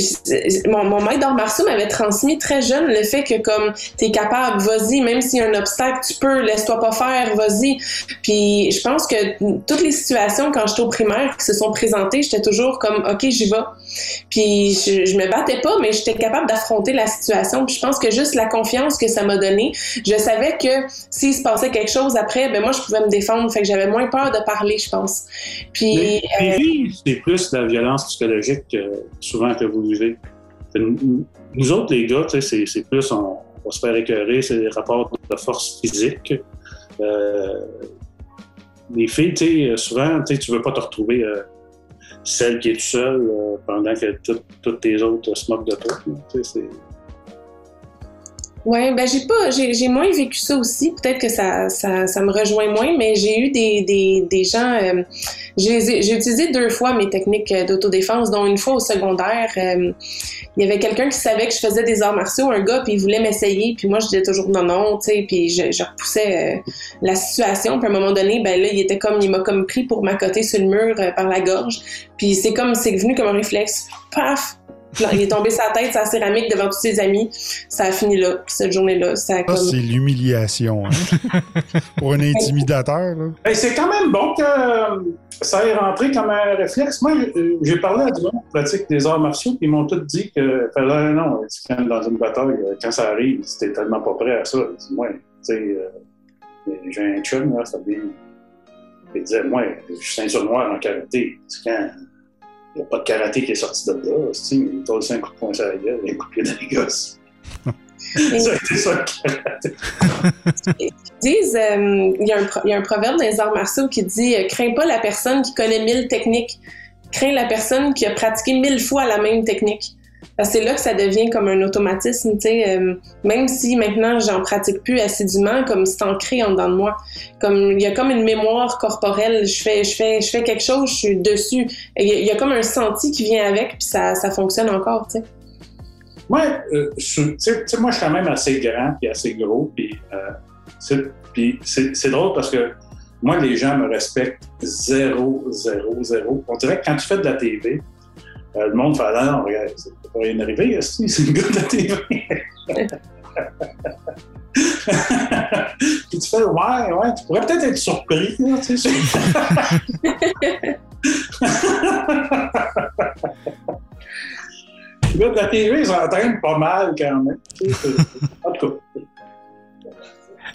D: mon, mon maître d'arts martiaux m'avait transmis très jeune le fait que comme t'es capable, vas-y, même s'il y a un obstacle, tu peux, laisse-toi pas faire, vas-y. Puis je pense que toutes les situations quand j'étais au primaire qui se sont présentées, j'étais toujours comme OK, j'y vais. Puis je, je me battais pas, mais j'étais capable d'affronter la situation. Puis je pense que juste la confiance que ça m'a donné, je savais que s'il se passait quelque chose après, ben moi je pouvais me défendre. Fait que j'avais moins peur de parler, je pense. Puis
B: Mais,
D: euh,
B: c'est plus la violence psychologique que souvent que vous vivez. Fait, Nous autres, les gars, c'est plus, on, on se faire écœurer, c'est des rapports de force physique. Euh, les filles, souvent, tu tu veux pas te retrouver euh, celle qui est toute seule euh, pendant que tout- toutes tes autres se moquent de toi.
D: Ouais, ben j'ai pas, j'ai, moins vécu ça aussi. Peut-être que ça, ça, ça me rejoint moins, mais j'ai eu des, des, des gens. euh, j'ai, utilisé deux fois mes techniques euh, d'autodéfense, dont une fois au secondaire. euh, il y avait quelqu'un qui savait que je faisais des arts martiaux, un gars, puis il voulait m'essayer, puis moi je disais toujours non, non, tu sais, puis je, repoussais la situation. Puis à un moment donné, ben là, il était comme, il m'a comme pris pour m'accoter sur le mur par la gorge. Puis c'est comme, c'est venu comme un réflexe. Paf! Là, Il est tombé sa tête, sa céramique devant tous ses amis. Ça a fini là. Cette journée-là, ça a
C: Ça,
D: comme.
C: c'est l'humiliation. hein. Pour un intimidateur. Là.
B: Hey, c'est quand même bon que euh, ça ait rentré comme un réflexe. Moi, euh, j'ai parlé à du monde qui pratique des arts martiaux, puis ils m'ont tous dit que, fallait, non, quand dans une bataille, euh, quand ça arrive, c'était tellement pas prêt à ça. Moi, tu sais, euh, j'ai un chum, là, ça dit, il disait, moi, je suis ceinture noire en karaté. Quand il n'y a pas de karaté qui est sorti de là, tu il t'a aussi un coup de poing sur la gueule, un coup de pied dans les gosses. ça a été ça, le karaté.
D: Ils disent, euh, il, y a un, pro- il y a un proverbe dans les arts martiaux qui dit euh, Crains pas la personne qui connaît mille techniques, crains la personne qui a pratiqué mille fois la même technique. Parce que c'est là que ça devient comme un automatisme, tu sais. euh, même si maintenant j'en pratique plus assidûment, comme c'est ancré en dedans de moi. Comme il y a comme une mémoire corporelle. Je fais, je fais, je fais quelque chose, je suis dessus. Il y, a, comme un senti qui vient avec, puis ça, ça fonctionne encore, tu sais.
B: Moi, euh, tu sais- moi, je suis quand même assez grand puis assez gros. Puis euh, c'est- drôle parce que moi, les gens me respectent zéro, zéro, zéro. On dirait que quand tu fais de la TV, le monde fait non, regarde, ça peut rien arriver, c'est une gars de la TV. Puis tu fais Ouais, ouais, tu pourrais peut-être être surpris. Là, tu sais. Le gars de la TV, ils s'entraînent pas mal quand même. En tout cas.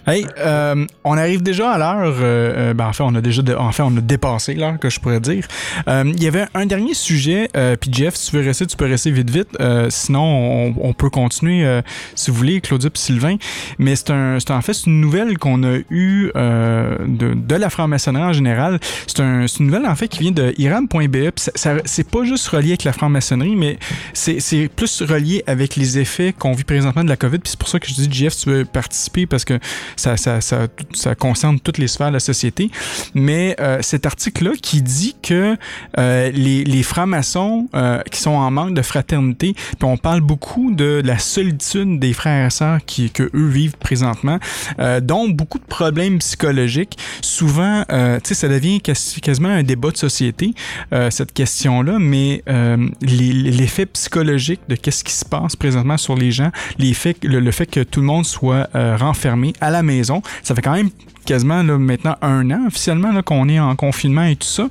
A: Hey, euh, on arrive déjà à l'heure. euh, euh, ben, en fait, on a déjà, dé- en fait, on a dépassé l'heure que je pourrais dire. Euh, Il y avait un dernier sujet. euh, Puis Jeff, si tu veux rester, tu peux rester vite, vite. Euh, sinon, on, on peut continuer si vous voulez, Claudia puis Sylvain. Mais c'est un, c'est en fait une nouvelle qu'on a eue de, de la franc-maçonnerie en général. C'est un, une nouvelle en fait qui vient de iram.be. Ça- ça- C'est pas juste relié avec la franc-maçonnerie, mais c'est plus relié avec les effets qu'on vit présentement de la COVID. Puis c'est pour ça que je dis, Jeff, tu veux participer parce que ça, ça, ça, ça concerne toutes les sphères de la société. Mais euh, cet article-là qui dit que euh, les, les francs-maçons euh, qui sont en manque de fraternité, puis on parle beaucoup de la solitude des frères et sœurs qui, que eux vivent présentement, euh, dont beaucoup de problèmes psychologiques. Souvent, euh, tu sais, ça devient quas- quasiment un débat de société, cette question-là, mais les- l'effet psychologique de qu'est-ce qui se passe présentement sur les gens, l'effet, le, le fait que tout le monde soit renfermé à la maison, ça fait quand même quasiment là, maintenant un an officiellement qu'on est en confinement et tout ça.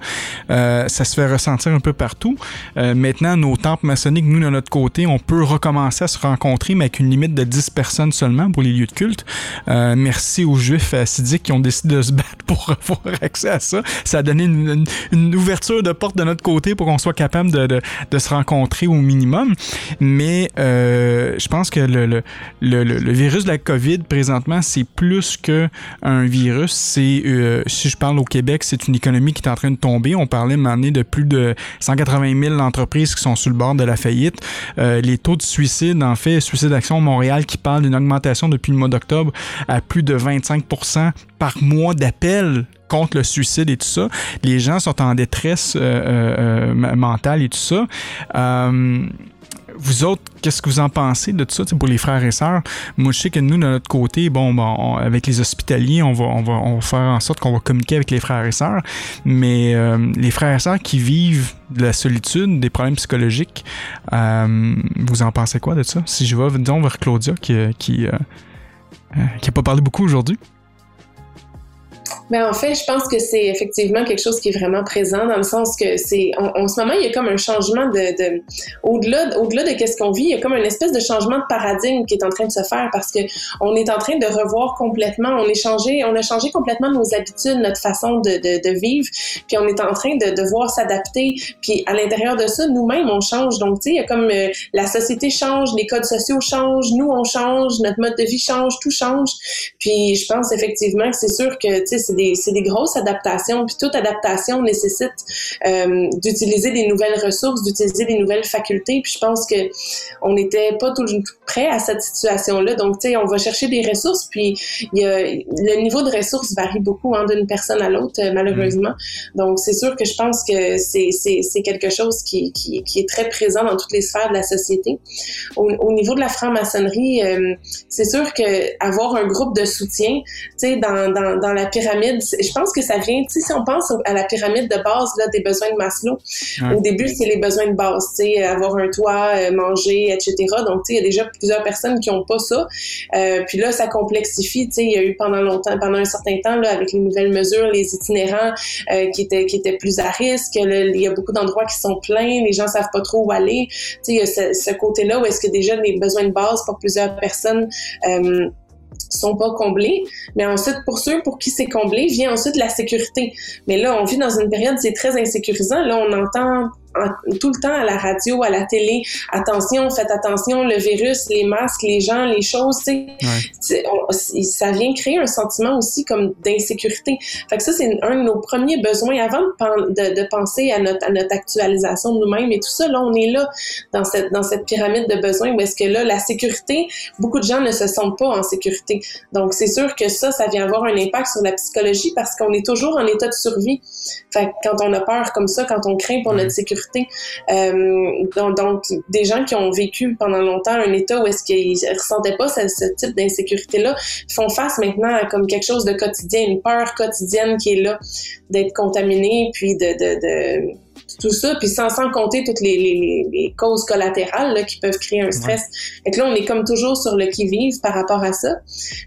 A: Euh, ça se fait ressentir un peu partout. Euh, maintenant, nos temples maçonniques, nous, de notre côté, on peut recommencer à se rencontrer, mais avec une limite de 10 personnes seulement pour les lieux de culte. Euh, merci aux Juifs assidiques qui ont décidé de se battre pour avoir accès à ça. Ça a donné une, ouverture de porte de notre côté pour qu'on soit capable de, de- se rencontrer au minimum. Mais je pense que le, le, le, le- virus de la COVID, présentement, c'est plus que un virus. C'est, euh, si je parle au Québec, c'est une économie qui est en train de tomber. On parlait maintenant de plus de 180 000 entreprises qui sont sur le bord de la faillite. Euh, les taux de suicide, en fait, Suicide Action Montréal qui parle d'une augmentation depuis le mois d'octobre à plus de 25% par mois d'appels contre le suicide et tout ça. Les gens sont en détresse euh, mentale et tout ça. Euh, vous autres, qu'est-ce que vous en pensez de tout ça pour les frères et sœurs? Moi, je sais que nous, de notre côté, bon, on- avec les hospitaliers, on va, on, va, on va faire en sorte qu'on va communiquer avec les frères et sœurs. Mais euh, les frères et sœurs qui vivent de la solitude, des problèmes psychologiques, euh, vous en pensez quoi de ça? Si je vais, disons, vers Claudia, qui n'a qui, euh, euh, qui pas parlé beaucoup aujourd'hui.
D: Ben, en fait, je pense que c'est effectivement quelque chose qui est vraiment présent dans le sens que c'est en, en ce moment il y a comme un changement de, de au-delà au-delà de qu'est-ce qu'on vit, il y a comme une espèce de changement de paradigme qui est en train de se faire parce que on est en train de revoir complètement, on est changé, on a changé complètement nos habitudes, notre façon de, de, de vivre, puis on est en train de devoir s'adapter, puis à l'intérieur de ça, nous-mêmes on change. Donc tu sais, il y a comme euh, la société change, les codes sociaux changent, nous on change, notre mode de vie change, tout change. Puis je pense effectivement que c'est sûr que tu sais c'est des, c'est des grosses adaptations. Puis toute adaptation nécessite euh, d'utiliser des nouvelles ressources, d'utiliser des nouvelles facultés. Puis je pense que on n'était pas tout prêt à cette situation-là. Donc tu sais, on va chercher des ressources. Puis il y a, le niveau de ressources varie beaucoup hein, d'une personne à l'autre, euh, malheureusement. Donc c'est sûr que je pense que c'est, quelque chose qui, qui, qui est très présent dans toutes les sphères de la société. Au, au niveau de la franc-maçonnerie, euh, c'est sûr que avoir un groupe de soutien, tu sais, dans, dans, dans la pyramide, je pense que ça vient, tu sais, si on pense à la pyramide de base là, des besoins de Maslow,
A: Ouais.
D: au début, c'est les besoins de base, tu sais, avoir un toit, euh, manger, etc. Donc, tu sais, il y a déjà plusieurs personnes qui ont pas ça. Euh, puis là, ça complexifie, tu sais, il y a eu pendant longtemps, pendant un certain temps, là, avec les nouvelles mesures, les itinérants euh, qui étaient qui étaient plus à risque, il y a beaucoup d'endroits qui sont pleins, les gens savent pas trop où aller. Tu sais, il y a ce, ce côté-là où est-ce que déjà les besoins de base pour plusieurs personnes euh, sont pas comblés. Mais ensuite, pour ceux pour qui c'est comblé, vient ensuite la sécurité. Mais là, on vit dans une période, c'est très insécurisant. Là, on entend en- tout le temps à la radio, à la télé, attention, faites attention, le virus, les masques, les gens, les choses, tu sais, ça vient créer un sentiment aussi comme d'insécurité. Fait que ça, c'est un de nos premiers besoins avant de, pen- de, de penser à notre, à notre actualisation de nous-mêmes et tout ça. Là, on est là dans cette, dans cette pyramide de besoins où est-ce que là, la sécurité, beaucoup de gens ne se sentent pas en sécurité. Donc, c'est sûr que ça, ça vient avoir un impact sur la psychologie parce qu'on est toujours en état de survie. Fait que quand on a peur comme ça, quand on craint pour notre sécurité, euh, donc, des gens qui ont vécu pendant longtemps un état où est-ce qu'ils ressentaient pas ce, type d'insécurité-là, font face maintenant à comme quelque chose de quotidien, une peur quotidienne qui est là, d'être contaminé, puis de tout ça, puis sans, sans compter toutes les, les, les causes collatérales là, qui peuvent créer un stress. et là, on est comme toujours sur le qui-vive par rapport à ça.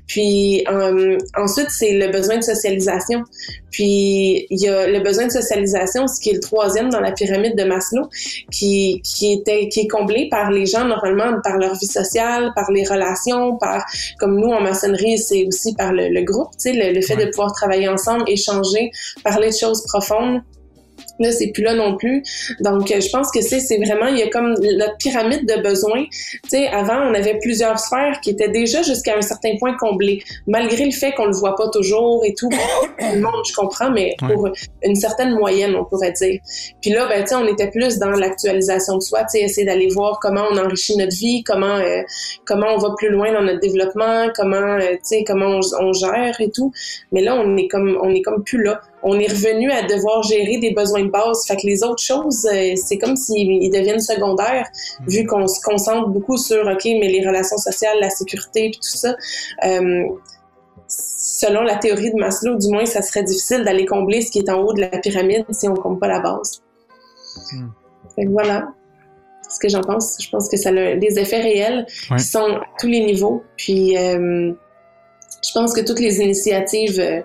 D: Puis euh, ensuite, c'est le besoin de socialisation. Puis il y a le besoin de socialisation, ce qui est le troisième dans la pyramide de Maslow, qui, qui, était, qui est comblé par les gens normalement par leur vie sociale, par les relations, par comme nous en maçonnerie, c'est aussi par le, le groupe, tu sais, le, le fait de pouvoir travailler ensemble, échanger, parler de choses profondes. Là, c'est plus là non plus. Donc, euh, je pense que c'est, c'est vraiment, il y a comme notre pyramide de besoins. Tu sais, avant, on avait plusieurs sphères qui étaient déjà jusqu'à un certain point comblées, malgré le fait qu'on le voit pas toujours et tout. tout le monde, je comprends, mais pour une certaine moyenne, on pourrait dire. Puis là, ben, tu sais, on était plus dans l'actualisation de soi, tu sais, essayer d'aller voir comment on enrichit notre vie, comment, euh, comment on va plus loin dans notre développement, comment, euh, tu sais, comment on, on gère et tout. Mais là, on est comme, on est comme plus là on est revenu à devoir gérer des besoins de base. Fait que les autres choses, euh, c'est comme s'ils deviennent secondaires, vu qu'on se concentre beaucoup sur, OK, mais les relations sociales, la sécurité, puis tout ça. Euh, selon la théorie de Maslow, du moins, ça serait difficile d'aller combler ce qui est en haut de la pyramide si on ne compte pas la base. Hmm. Fait que voilà ce que j'en pense. Je pense que ça a des effets réels qui sont à tous les niveaux. Puis, euh, je pense que toutes les initiatives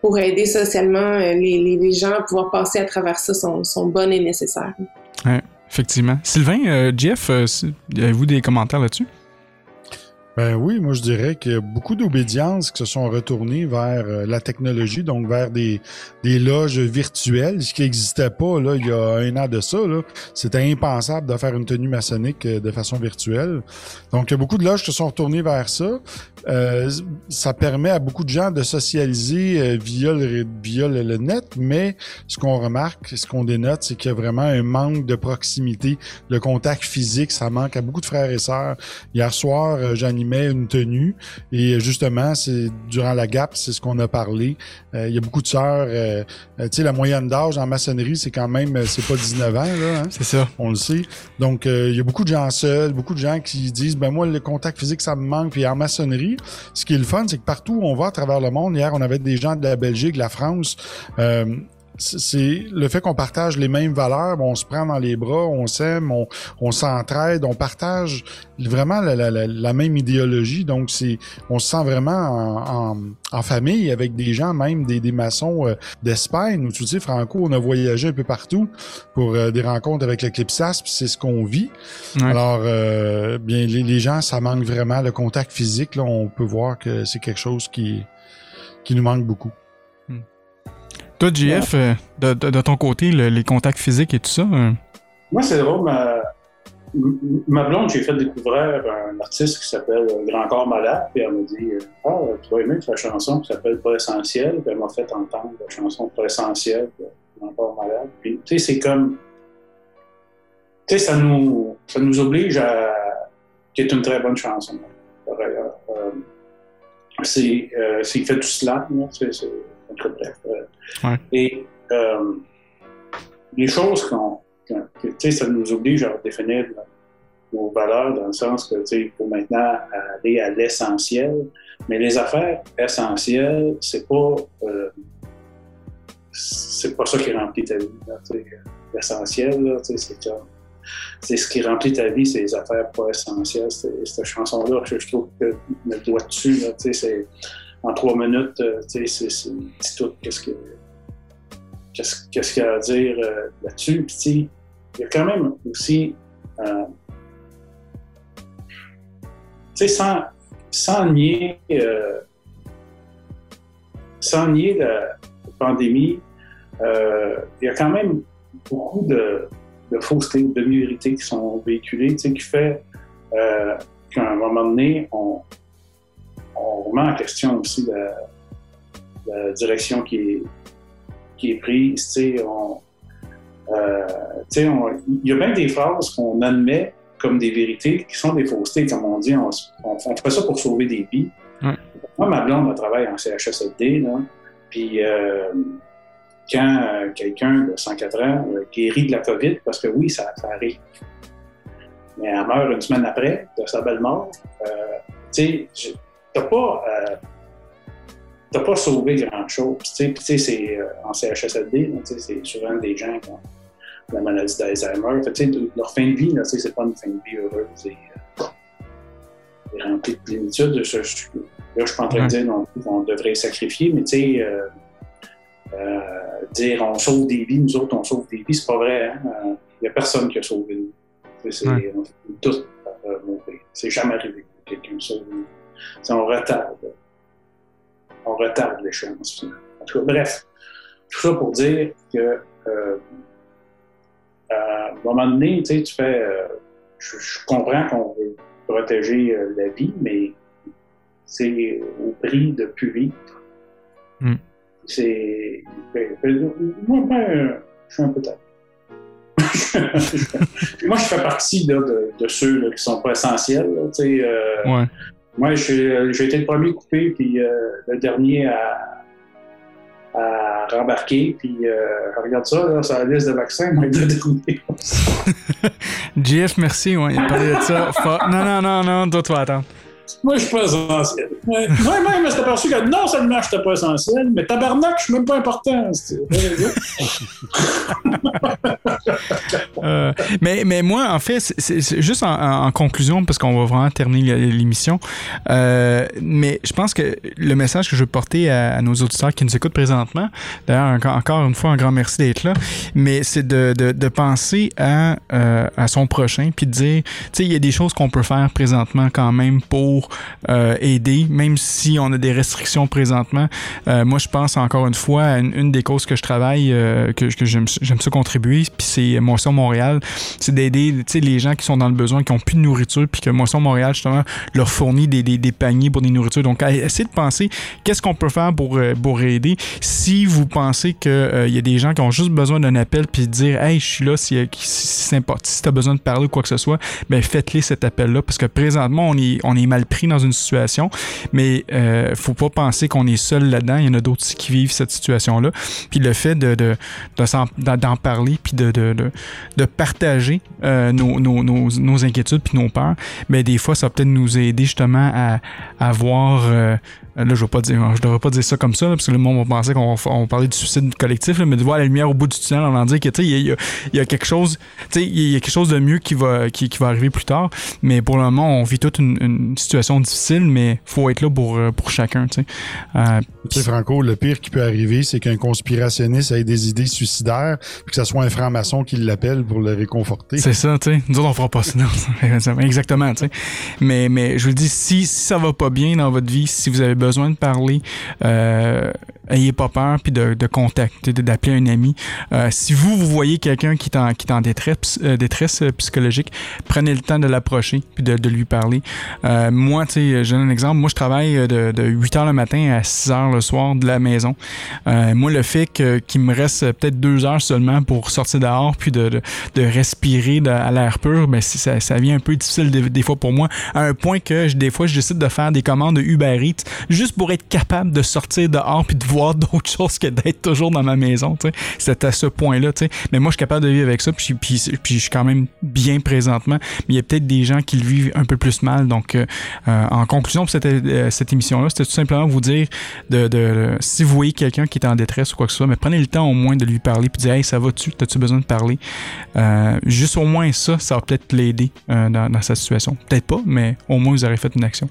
D: pour aider socialement euh, les, les, gens à pouvoir passer à travers ça sont, sont bonnes et nécessaires.
A: Ouais, effectivement. Sylvain, euh, Jeff, euh, avez-vous des commentaires là-dessus?
C: Ben oui, moi je dirais qu'il y a beaucoup d'obédiences qui se sont retournées vers la technologie, donc vers des, des loges virtuelles, ce qui n'existait pas là, il y a un an de ça. C'était impensable de faire une tenue maçonnique de façon virtuelle. Donc il y a beaucoup de loges qui se sont retournées vers ça. Euh, ça permet à beaucoup de gens de socialiser euh, via, le, via le, net, mais ce qu'on remarque, ce qu'on dénote, c'est qu'il y a vraiment un manque de proximité. Le contact physique, ça manque à beaucoup de frères et sœurs. Hier soir, euh, j'animais une tenue et justement, c'est durant la GAP, c'est ce qu'on a parlé. il y a beaucoup de sœurs. tu sais, la moyenne d'âge en maçonnerie, c'est quand même, c'est pas 19 ans, là. Hein?
A: C'est ça.
C: On le sait. Donc, il y a beaucoup de gens seuls, beaucoup de gens qui disent, ben moi, le contact physique, ça me manque. Puis en maçonnerie, ce qui est le fun, c'est que partout où on va à travers le monde, hier, on avait des gens de la Belgique, de la France, euh, c'est le fait qu'on partage les mêmes valeurs, on se prend dans les bras, on s'aime, on, on s'entraide, on partage vraiment la, la, la, même idéologie. Donc, c'est on se sent vraiment en, en, en, famille avec des gens, même des, des maçons euh, d'Espagne. Ou tu sais, Franco, on a voyagé un peu partout pour euh, des rencontres avec le Clipsas, puis c'est ce qu'on vit. Alors, euh, bien, les, les, gens, ça manque vraiment le contact physique. Là, on peut voir que c'est quelque chose qui, qui nous manque beaucoup.
A: Toi, JF, euh, de, de, ton côté, le, les contacts physiques et tout ça? Hein?
B: Moi, c'est drôle. Ma, ma blonde, j'ai fait découvrir un artiste qui s'appelle Grand Corps Malade, puis elle m'a dit Ah, tu vas aimer ta chanson qui s'appelle Pas Essentiel. Puis elle m'a fait entendre la chanson Pas Essentiel de Grand Corps Malade. Puis, tu sais, c'est comme. Tu sais, ça nous, ça nous oblige à. qui est une très bonne chanson, par ailleurs. Euh, c'est, euh, c'est fait du slam, c'est Euh, ouais. Et euh, les choses qu'on. Tu sais, ça nous oblige à définir nos valeurs dans le sens que, tu sais, il faut maintenant aller à l'essentiel. Mais les affaires essentielles, c'est pas. Euh, c'est pas ça qui remplit ta vie. L'essentiel, c'est comme. C'est ce qui remplit ta vie, c'est les affaires pas essentielles. Cette chanson-là, je, je, trouve que me doigt dessus. Là, c'est en trois minutes, euh, c'est tout qu'est-ce que qu'est-ce qu'il y a à dire euh, là-dessus? Puis il y a quand même aussi, euh, tu sais, sans, nier, sans nier la pandémie, il y a quand même beaucoup de, de faussetés, de vérités qui sont véhiculées, tu sais, qui fait qu'à un moment donné, on, on remet en question aussi la, la direction qui est, qui est prise. On, euh, il y a même des phrases qu'on admet comme des vérités qui sont des faussetés, comme on dit. On, on, on fait ça pour sauver des vies. Moi, ma blonde travaille en CHSLD, là, puis euh, quand euh, quelqu'un de 104 ans guérit de la COVID, parce que oui, ça, ça arrive, mais elle meurt une semaine après de sa belle mort, tu sais, t'as pas, euh, t'as pas sauvé grand-chose. Tu sais, c'est euh, en CHSLD, c'est souvent des gens qui ont la maladie d'Alzheimer. Fait, leur fin de vie, là, c'est pas une fin de vie heureuse et, euh, remplie de plénitude. Là, je suis pas en train de dire non plus qu'on devrait sacrifier, mais tu sais, euh, dire on sauve des vies, nous autres, on sauve des vies, c'est pas vrai. Il hein? n'y a personne qui a sauvé vie. C'est,
A: Ouais.
B: On finit tous par euh, mourir. C'est jamais arrivé que quelqu'un sauve. C'est on retarde. On retarde l'échéance finalement. En tout cas, bref, tout ça pour dire que euh, à un moment donné, tu sais, tu fais. euh, je, je comprends qu'on veut protéger euh, la vie, mais c'est au prix de plus vivre.
A: Mm.
B: C'est. ben, ben, Moi, ben, je suis un peu tard. moi, je fais partie là, de, de ceux là, qui sont pas essentiels. là, tu sais, euh,
A: Ouais.
B: Moi, j'ai j'ai été le premier coupé, puis euh, le dernier à, rembarquer. Puis, euh, regarde ça, là, sur la liste de vaccins, moi, le dernier.
A: JF, merci. Ouais, il parlé de ça. Non, non, non, non, toi, tu vas attendre.
B: Moi, je suis pas essentiel. Moi-même, je suis aperçu que non seulement je n'étais pas essentiel, mais tabarnak, je suis même pas important.
A: Euh, mais, mais moi, en fait, c'est- juste en, conclusion, parce qu'on va vraiment terminer l'émission. euh, mais je pense que le message que je veux porter à, nos auditeurs qui nous écoutent présentement, d'ailleurs, encore, une fois, un grand merci d'être là, mais c'est de penser à, euh, à son prochain, puis de dire, tu sais, il y a des choses qu'on peut faire présentement quand même pour euh, aider, même si on a des restrictions présentement. Euh, moi, je pense encore une fois à une, des causes que je travaille, euh, que, que j'aime ça contribuer, puis c'est Moisson Montréal, c'est d'aider les gens qui sont dans le besoin, qui ont plus de nourriture, puis que Moisson Montréal, justement, leur fournit des, des, paniers pour des nourritures. Donc, essayez de penser qu'est-ce qu'on peut faire pour, pour aider? Si vous pensez qu'il y a des gens qui ont juste besoin d'un appel, puis de dire, hey, je suis là, si, si, si, si tu as besoin de parler ou quoi que ce soit, ben faites-les cet appel-là, parce que présentement, on est, on est mal pris dans une situation, mais euh, faut pas penser qu'on est seul là-dedans. Il y en a d'autres qui vivent cette situation-là. Puis le fait d'en parler, puis de, partager euh, nos, inquiétudes puis nos peurs, mais des fois, ça va peut-être nous aider justement à, à voir... euh, Là, je vais pas dire, je devrais pas dire ça comme ça, là, parce que le monde va penser qu'on va, on parler du suicide collectif, là, mais de voir la lumière au bout du tunnel, on en dire que il y y, y a quelque chose, il y a quelque chose de mieux qui va, qui, qui va arriver plus tard. Mais pour le moment, on vit toute une, une situation difficile, mais faut être là pour, euh, pour chacun, tu sais. Euh,
C: sais, Franco, le pire qui peut arriver, c'est qu'un conspirationniste ait des idées suicidaires, puis que ce soit un franc-maçon qui l'appelle pour le réconforter.
A: C'est ça, tu sais. Nous autres, on fera pas ça. Non, exactement, tu sais. Mais, mais je vous le dis, si, si ça va pas bien dans votre vie, si vous avez besoin de parler, euh, pas peur, puis de, de contacter, d'appeler un ami. Euh, si vous, vous voyez quelqu'un qui est en, qui est en détresse, euh, détresse euh, psychologique, prenez le temps de l'approcher, puis de, de lui parler. Moi, tu sais, je donne un exemple. Moi, je travaille de, de 8 h le matin à 6 h le soir de la maison. Moi, le fait qu'il me reste peut-être deux heures seulement pour sortir dehors, puis de, de, respirer à l'air pur, ben, ça, ça vient un peu difficile des, fois pour moi, à un point que des fois, je décide de faire des commandes de Uber Eats juste pour être capable de sortir dehors puis de voir d'autres choses que d'être toujours dans ma maison. C'est à ce point-là. Mais moi, je suis capable de vivre avec ça, puis, puis, puis je suis quand même bien présentement. Mais il y a peut-être des gens qui le vivent un peu plus mal. Donc, euh, euh, en conclusion pour cette, euh, cette émission-là, c'était tout simplement vous dire de, de- si vous voyez quelqu'un qui est en détresse ou quoi que ce soit, mais prenez le temps au moins de lui parler puis dire Hey, ça va-tu? T'as-tu besoin de parler? Juste au moins ça, ça va peut-être l'aider dans, sa situation. Peut-être pas, mais au moins vous aurez fait une action.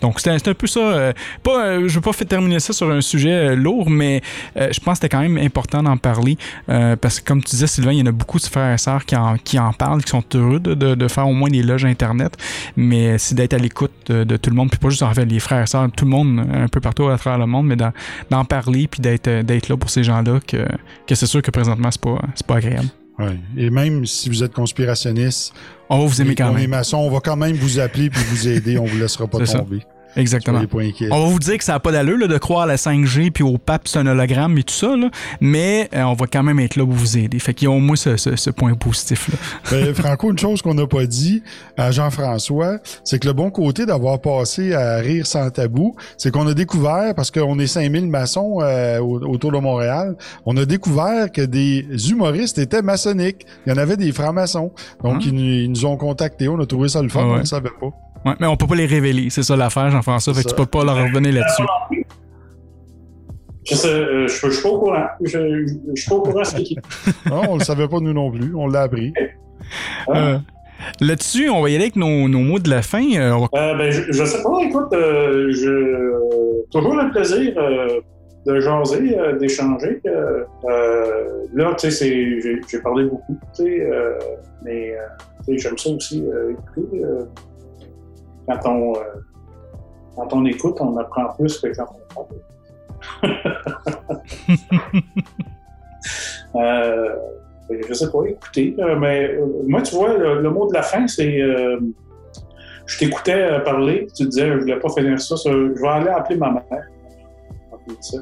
A: Donc c'était un peu ça. Pas, euh, je veux pas faire terminer ça sur un sujet euh, lourd, mais euh, je pense que c'était quand même important d'en parler parce que comme tu disais, Sylvain, il y en a beaucoup de frères et sœurs qui en, qui en parlent, qui sont heureux de, de- de faire au moins des loges Internet, mais c'est d'être à l'écoute de, de tout le monde, puis pas juste en fait les frères et sœurs, tout le monde un peu partout à travers le monde, mais d'en parler puis d'être là pour ces gens-là que, que c'est sûr que présentement c'est pas pas agréable.
C: Ouais. Et même si vous êtes conspirationniste,
A: On va vous aimer quand
C: on est
A: même.
C: maçon, on va quand même vous appeler puis vous aider, on vous laissera pas
A: ça. Exactement. On va vous dire que ça n'a pas d'allure là, de croire à la 5G puis au pape c'est un hologramme et tout ça, là, mais euh, on va quand même être là pour vous aider. Fait qu'il y a au moins ce, ce- ce point positif-là.
C: Ben, Franco, une chose qu'on n'a pas dit à Jean-François, c'est que le bon côté d'avoir passé à Rire sans tabou, c'est qu'on a découvert, parce qu'on est 5000 maçons euh, au- autour de Montréal, on a découvert que des humoristes étaient maçonniques. Il y en avait des francs-maçons. Donc,
A: Ah.
C: ils, nous, ils nous ont contactés. On a trouvé ça le fun,
A: Ah ouais.
C: on ne savait pas.
A: Ouais, mais on peut pas les révéler, c'est ça l'affaire, Jean-François. Fait que tu peux pas leur revenir là-dessus.
B: Je sais, euh, je, je suis pas au courant. Je, je, suis pas au courant c'est qui.
C: non, on le savait pas nous non plus. On l'a appris.
A: Euh, Là-dessus, on va y aller avec nos, nos mots de la fin. Euh, va-
B: Euh, ben, je, je sais pas, écoute, euh, je, toujours le plaisir euh, de jaser, euh, d'échanger. là, tu sais, c'est- j'ai j'ai parlé beaucoup, tu sais, euh, mais tu sais, j'aime ça aussi euh, écouter. Quand, on, euh, quand on écoute, on apprend plus que quand on parle. euh, ben, je sais pas, écoutez, euh, mais euh, moi, tu vois, le, le mot de la fin, c'est... euh, je t'écoutais parler, tu disais, je voulais pas finir ça, ça, je vais aller appeler ma mère. Ça.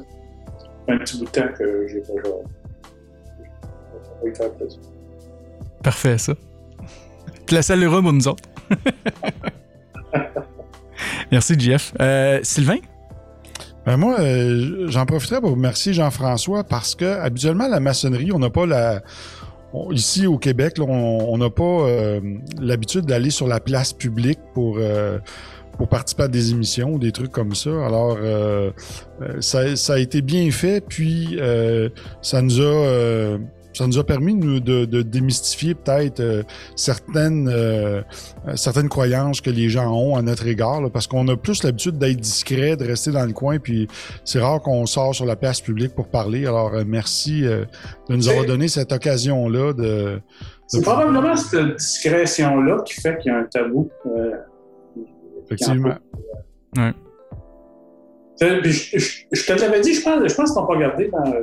B: Un petit bout de temps que j'ai pas faire plaisir.
A: Parfait, ça. Tu la salueras pour nous autres. Merci, Jeff. Euh, Sylvain?
C: Ben moi, euh, j'en profiterai pour remercier Jean-François parce que habituellement, la maçonnerie, on n'a pas la. ici au Québec, on n'a pas euh, l'habitude d'aller sur la place publique pour. participer à des émissions, des trucs comme ça. Alors, ça, a été bien fait, puis ça nous a ça nous a permis de, nous- de, de démystifier peut-être euh, certaines euh, certaines croyances que les gens ont à notre égard, là, parce qu'on a plus l'habitude d'être discret, de rester dans le coin, puis c'est rare qu'on sort sur la place publique pour parler. Alors, euh, merci euh, de nous avoir donné cette occasion-là de...
B: C'est probablement cette discrétion-là qui fait qu'il y a un tabou. euh,
C: Effectivement.
A: Ouais.
B: Puis Je, je- je te l'avais dit, je pense, je pense qu'on pas regardé dans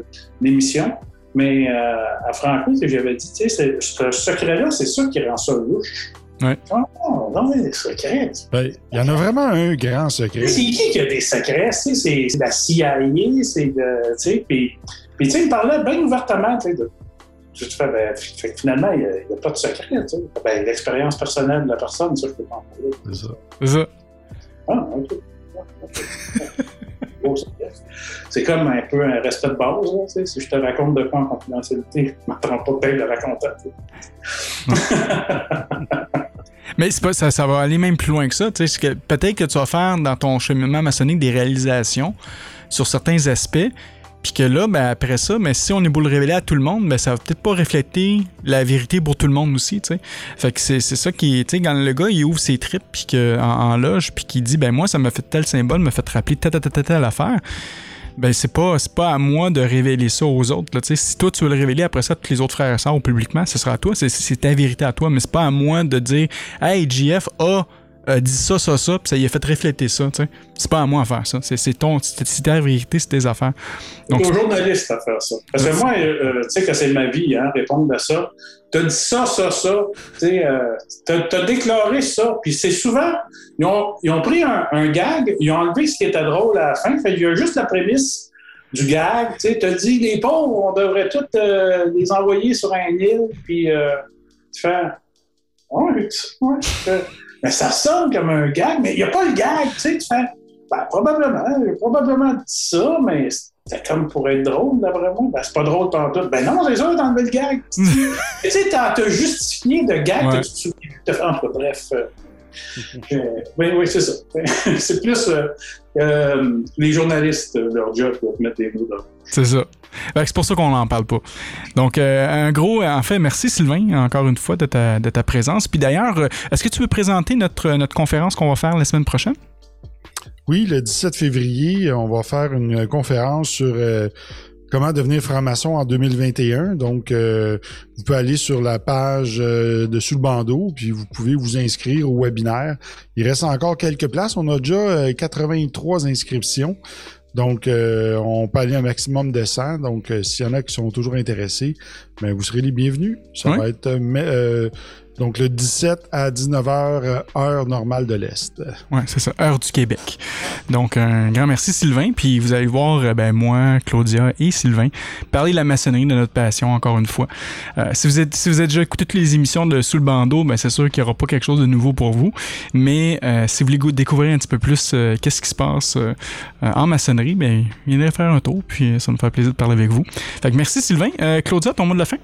B: l'émission, mais euh, à Franco, que j'avais dit, tu sais, c'est- ce secret-là, c'est ça qui rend ça louche.
A: Ouais.
B: Oh, non, mais des secrets.
C: Ben, Il y en a vraiment un grand secret.
B: C'est qui qui a des secrets? Tu sais, C'est la CIA, c'est de. Tu sais, puis, puis tu sais, il parlait bien ouvertement, tu sais, de. Tu te fais, ben, fait que finalement, il n'y a, pas de secret, tu sais. Ben, l'expérience personnelle de la personne, ça, je peux pas en parler.
C: C'est ça.
A: C'est ça.
B: Ah, ok. C'est comme un peu un respect de base. Si je te raconte de quoi en confidentialité, je m'attends pas peut-être de raconter.
A: Mais c'est pas, ça, ça va aller même plus loin que ça. Peut-être que tu vas faire dans ton cheminement maçonnique des réalisations sur certains aspects. Puis que là, ben, après ça, mais si on est beau le révéler à tout le monde, ben, ça va peut-être pas refléter la vérité pour tout le monde aussi. tu sais. Fait que c'est c'est ça qui. Tu sais, quand le gars il ouvre ses tripes puis que, en, loge, puis qu'il dit ben moi, ça m'a fait tel symbole, m'a fait rappeler telle, telle, telle, telle affaire. Ben, c'est pas, c'est pas à moi de révéler ça aux autres. Si toi, tu veux le révéler après ça tous les autres frères et sœurs publiquement, ce sera à toi. C'est, c'est ta vérité à toi. Mais c'est pas à moi de dire Hey, JF a euh, dit ça, ça, ça, puis ça y a fait refléter ça. tu sais. C'est pas à moi à faire ça. C'est, c'est ton, c'est, c'est ta vérité, c'est tes affaires. Donc,
B: C'est aux journalistes à faire ça. Parce que moi, euh, tu sais que c'est ma vie, hein, répondre à ça. T'as dit ça, ça, ça. Tu sais, euh, t'as, déclaré ça. Puis c'est souvent, ils ont, ils ont pris un, un gag, ils ont enlevé ce qui était drôle à la fin. Fait qu'il y a juste la prémisse du gag. Tu sais, t'as dit les pauvres, on devrait tous euh, les envoyer sur un île. Puis euh, tu fais, ouais, ouais. Euh, mais ça sonne comme un gag, mais il n'y a pas le gag. Tu sais, tu fais, ben, probablement, j'ai probablement dit ça, mais c'est comme pour être drôle, d'après moi. Ben, c'est pas drôle tantôt. Ben non, c'est ça, t'as enlevé le gag. tu sais, t'as t'as justifié de gag
A: Ouais.
B: que tu te souviens. Enfin, bref. Euh, oui, oui, c'est ça. c'est plus euh, euh, les journalistes, leur job, pour mettre des mots là.
A: C'est ça. C'est pour ça qu'on n'en parle pas. Donc, euh, un gros, en fait, merci Sylvain, encore une fois, de ta, de ta présence. Puis d'ailleurs, est-ce que tu veux présenter notre, notre conférence qu'on va faire la semaine prochaine?
C: Oui, le 17 février, on va faire une conférence sur euh, comment devenir franc-maçon en 2021. Donc, euh, vous pouvez aller sur la page euh, de Sous le bandeau, puis vous pouvez vous inscrire au webinaire. Il reste encore quelques places. On a déjà euh, 83 inscriptions. Donc, euh, on peut aller un maximum de 100. Donc, euh, s'il y en a qui sont toujours intéressés, ben, vous serez les bienvenus. Ça
A: Oui.
C: va être euh, euh, donc le 17 à 19h, heure normale de l'Est.
A: Ouais, c'est ça, Heure du Québec. Donc, un grand merci Sylvain. Puis vous allez voir, euh, ben, moi, Claudia et Sylvain parler de la maçonnerie, de notre passion, encore une fois. Euh, si, vous êtes, si vous avez déjà écouté toutes les émissions de Sous le bandeau, ben, c'est sûr qu'il n'y aura pas quelque chose de nouveau pour vous. Mais euh, si vous voulez découvrir un petit peu plus euh, qu'est-ce qui se passe euh, euh, en maçonnerie, ben, venez faire un tour. Puis euh, ça me fait plaisir de parler avec vous. Fait que merci Sylvain. Euh, Claudia, ton mot de la fin?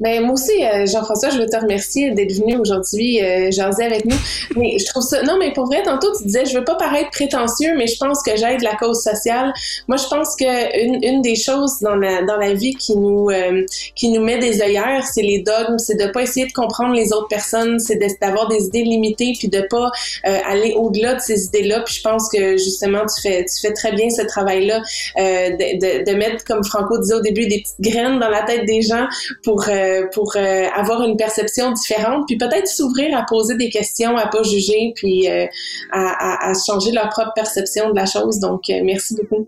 D: Ben, moi aussi, euh, Jean-François, je veux te remercier d'être venu aujourd'hui euh, jaser avec nous. Mais je trouve ça. Non, mais pour vrai, tantôt, tu disais, je veux pas paraître prétentieux, mais je pense que j'aide la cause sociale. Moi, je pense que une, une des choses dans la, dans la vie qui nous, euh, qui nous met des œillères, c'est les dogmes, c'est de pas essayer de comprendre les autres personnes, c'est d'avoir des idées limitées, puis de pas euh, aller au-delà de ces idées-là. Puis je pense que justement, tu fais, tu fais très bien ce travail-là euh, de, de, de, mettre, comme Franco disait au début, des petites graines dans la tête des gens pour euh, pour euh, avoir une perception différente, puis peut-être s'ouvrir à poser des questions, à pas juger, puis euh, à, à, changer leur propre perception de la chose. Donc, merci beaucoup.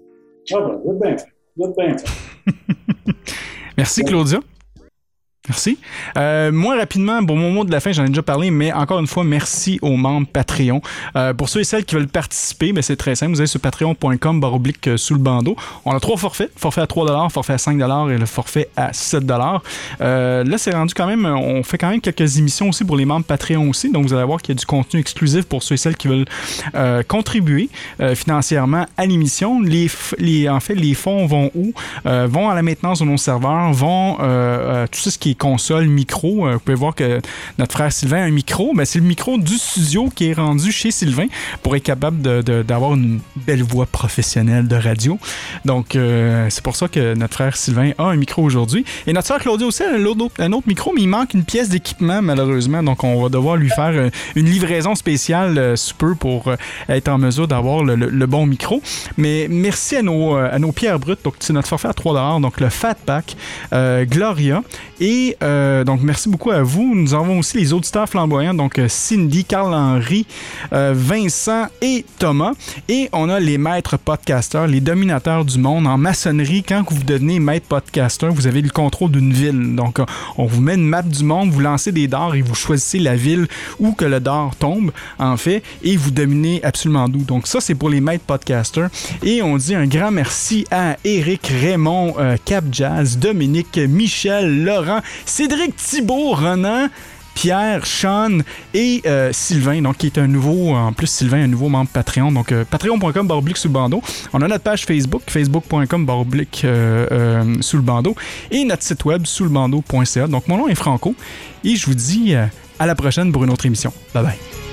B: Ah ben, bien, bien.
A: Merci Claudia. Merci. Euh, moi, rapidement, bon, mon mot de la fin, j'en ai déjà parlé, mais encore une fois, merci aux membres Patreon. Euh, pour ceux et celles qui veulent participer, ben, c'est très simple. Vous allez sur patreon.com baroblique euh, sous le bandeau. On a trois forfaits. Forfait à 3 forfait à 5 et le forfait à 7 euh, Là, c'est rendu quand même, on fait quand même quelques émissions aussi pour les membres Patreon aussi. Donc, vous allez voir qu'il y a du contenu exclusif pour ceux et celles qui veulent euh, contribuer financièrement à l'émission. En fait, les fonds vont où? Vont à la maintenance de nos serveurs, vont tout ce qui est console, micro. Euh, vous pouvez voir que notre frère Sylvain a un micro. mais c'est le micro du studio qui est rendu chez Sylvain pour être capable d'avoir une belle voix professionnelle de radio. Donc, euh, c'est pour ça que notre frère Sylvain a un micro aujourd'hui. Et notre soeur Claudia aussi a un autre, micro, mais il manque une pièce d'équipement, malheureusement. Donc, on va devoir lui faire euh, une livraison spéciale peu pour être en mesure d'avoir le, bon micro. Mais merci à nos, à nos pierres brutes. Donc, c'est notre forfait à 3 donc le Fat Pack, Gloria et euh, donc, merci beaucoup à vous. Nous avons aussi les auditeurs flamboyants, donc euh, Cindy, Carl-Henri, euh, Vincent et Thomas. Et on a les maîtres podcasters, les dominateurs du monde en maçonnerie. Quand vous devenez maître podcaster, vous avez le contrôle d'une ville. Donc, on vous met une map du monde, vous lancez des dards et vous choisissez la ville où que le dard tombe, en fait, et vous dominez absolument d'où. Donc, ça, c'est pour les maîtres podcasters. Et on dit un grand merci à Eric, Raymond, Cap Jazz, Dominique, Michel, Laurent, Cédric Thibault, Renan, Pierre, Sean et euh, Sylvain, donc qui est un nouveau, en plus Sylvain, un nouveau membre Patreon, donc euh, patreon.com baroblique sous le bandeau. On a notre page Facebook, facebook.com baroblique euh, sous le bandeau et notre site web sous le bandeau.ca. Donc mon nom est Franco et je vous dis à la prochaine pour une autre émission. Bye bye.